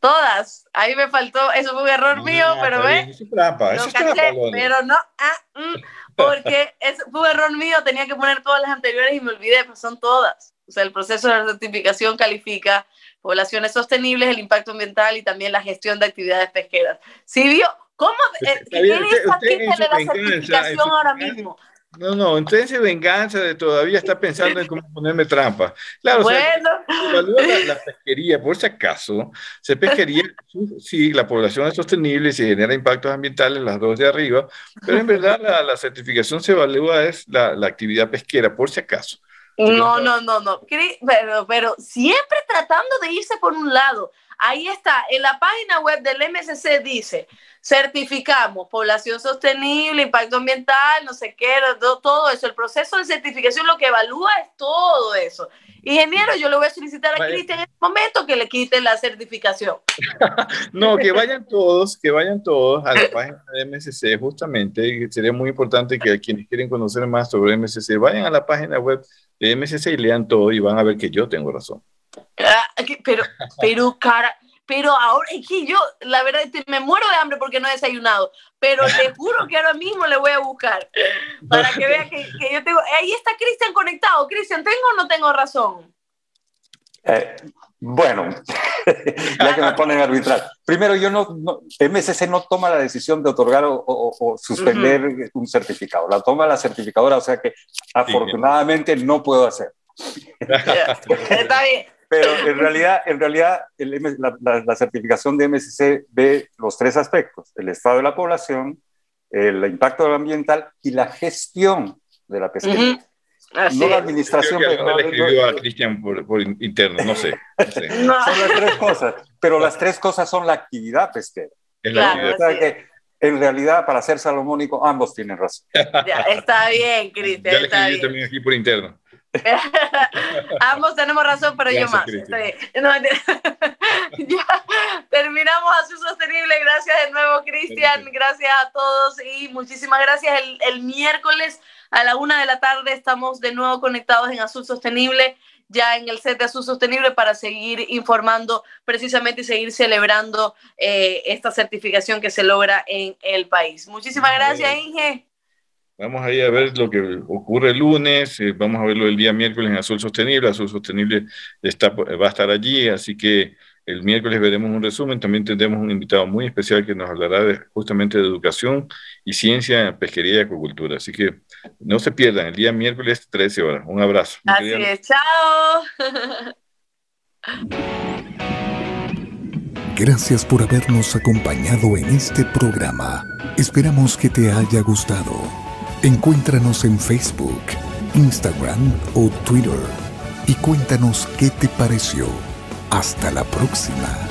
Todas. Ahí me faltó, eso fue un error mío, pero ve. Eso es trampa, eso es trampa, pero no, ah, mm, porque es, fue un error mío, tenía que poner todas las anteriores y me olvidé, pues son todas. O sea, el proceso de certificación califica poblaciones sostenibles, el impacto ambiental y también la gestión de actividades pesqueras. ¿Sí vio? ¿Cómo? Eh, ¿Quién es de la certificación ahora mismo? No, no, entonces venganza de todavía está pensando en cómo ponerme trampa. Claro, bueno. evalúa la, pesquería, por si acaso, se pesquería, sí, la población es sostenible, se genera impactos ambientales, las dos de arriba, pero en verdad la, la certificación se evalúa es la, la, actividad pesquera, por si acaso. No, no, no, no, pero, pero siempre tratando de irse por un lado. Ahí está, en la página web del MSC dice, certificamos población sostenible, impacto ambiental, no sé qué, todo eso. El proceso de certificación lo que evalúa es todo eso. Ingeniero, yo le voy a solicitar a Cristian en este momento que le quite la certificación. no, que vayan todos, que vayan todos a la página de MSC, justamente. Sería muy importante que quienes quieren conocer más sobre MSC vayan a la página web de MSC y lean todo y van a ver que yo tengo razón. Pero, pero, cara, pero ahora es que yo, la verdad, me muero de hambre porque no he desayunado, pero le juro que ahora mismo le voy a buscar para que vea que, yo tengo. Ahí está Cristian conectado. Cristian, ¿tengo o no tengo razón? Eh, bueno, ya que me ponen a arbitrar. Primero, yo no, MSC no toma la decisión de otorgar o, suspender un certificado. La toma la certificadora, o sea que afortunadamente no puedo hacer. Está bien. Pero en realidad, en realidad la, certificación de MSC ve los tres aspectos, el estado de la población, el impacto ambiental y la gestión de la pesquería. no la administración. Pero, le escribió a Cristian por, interno, no sé. Son las tres cosas, pero las tres cosas son la actividad pesquera. Claro, que en realidad, para ser salomónico, ambos tienen razón. Ya, está bien, Cristian. Ya le escribí también aquí por interno. Ambos tenemos razón, pero yo más. ya terminamos a su sostenible. Gracias de nuevo, Cristian. Gracias a todos y muchísimas gracias. El, el, miércoles a la una de la tarde estamos de nuevo conectados en Azul Sostenible, ya en el set de Azul Sostenible para seguir informando precisamente y seguir celebrando eh, esta certificación que se logra en el país. Muchísimas gracias, Inge. Vamos a ir a ver lo que ocurre el lunes, eh, vamos a verlo el día miércoles en Azul Sostenible. Azul Sostenible está, va a estar allí, así que El miércoles veremos un resumen. También tendremos un invitado muy especial que nos hablará de, justamente de educación y ciencia, pesquería y acuicultura. Así que no se pierdan el día miércoles 13 horas. Un abrazo. Así es, chao. Gracias por habernos acompañado en este programa. Esperamos que te haya gustado. Encuéntranos en Facebook, Instagram o Twitter y cuéntanos qué te pareció. Hasta la próxima.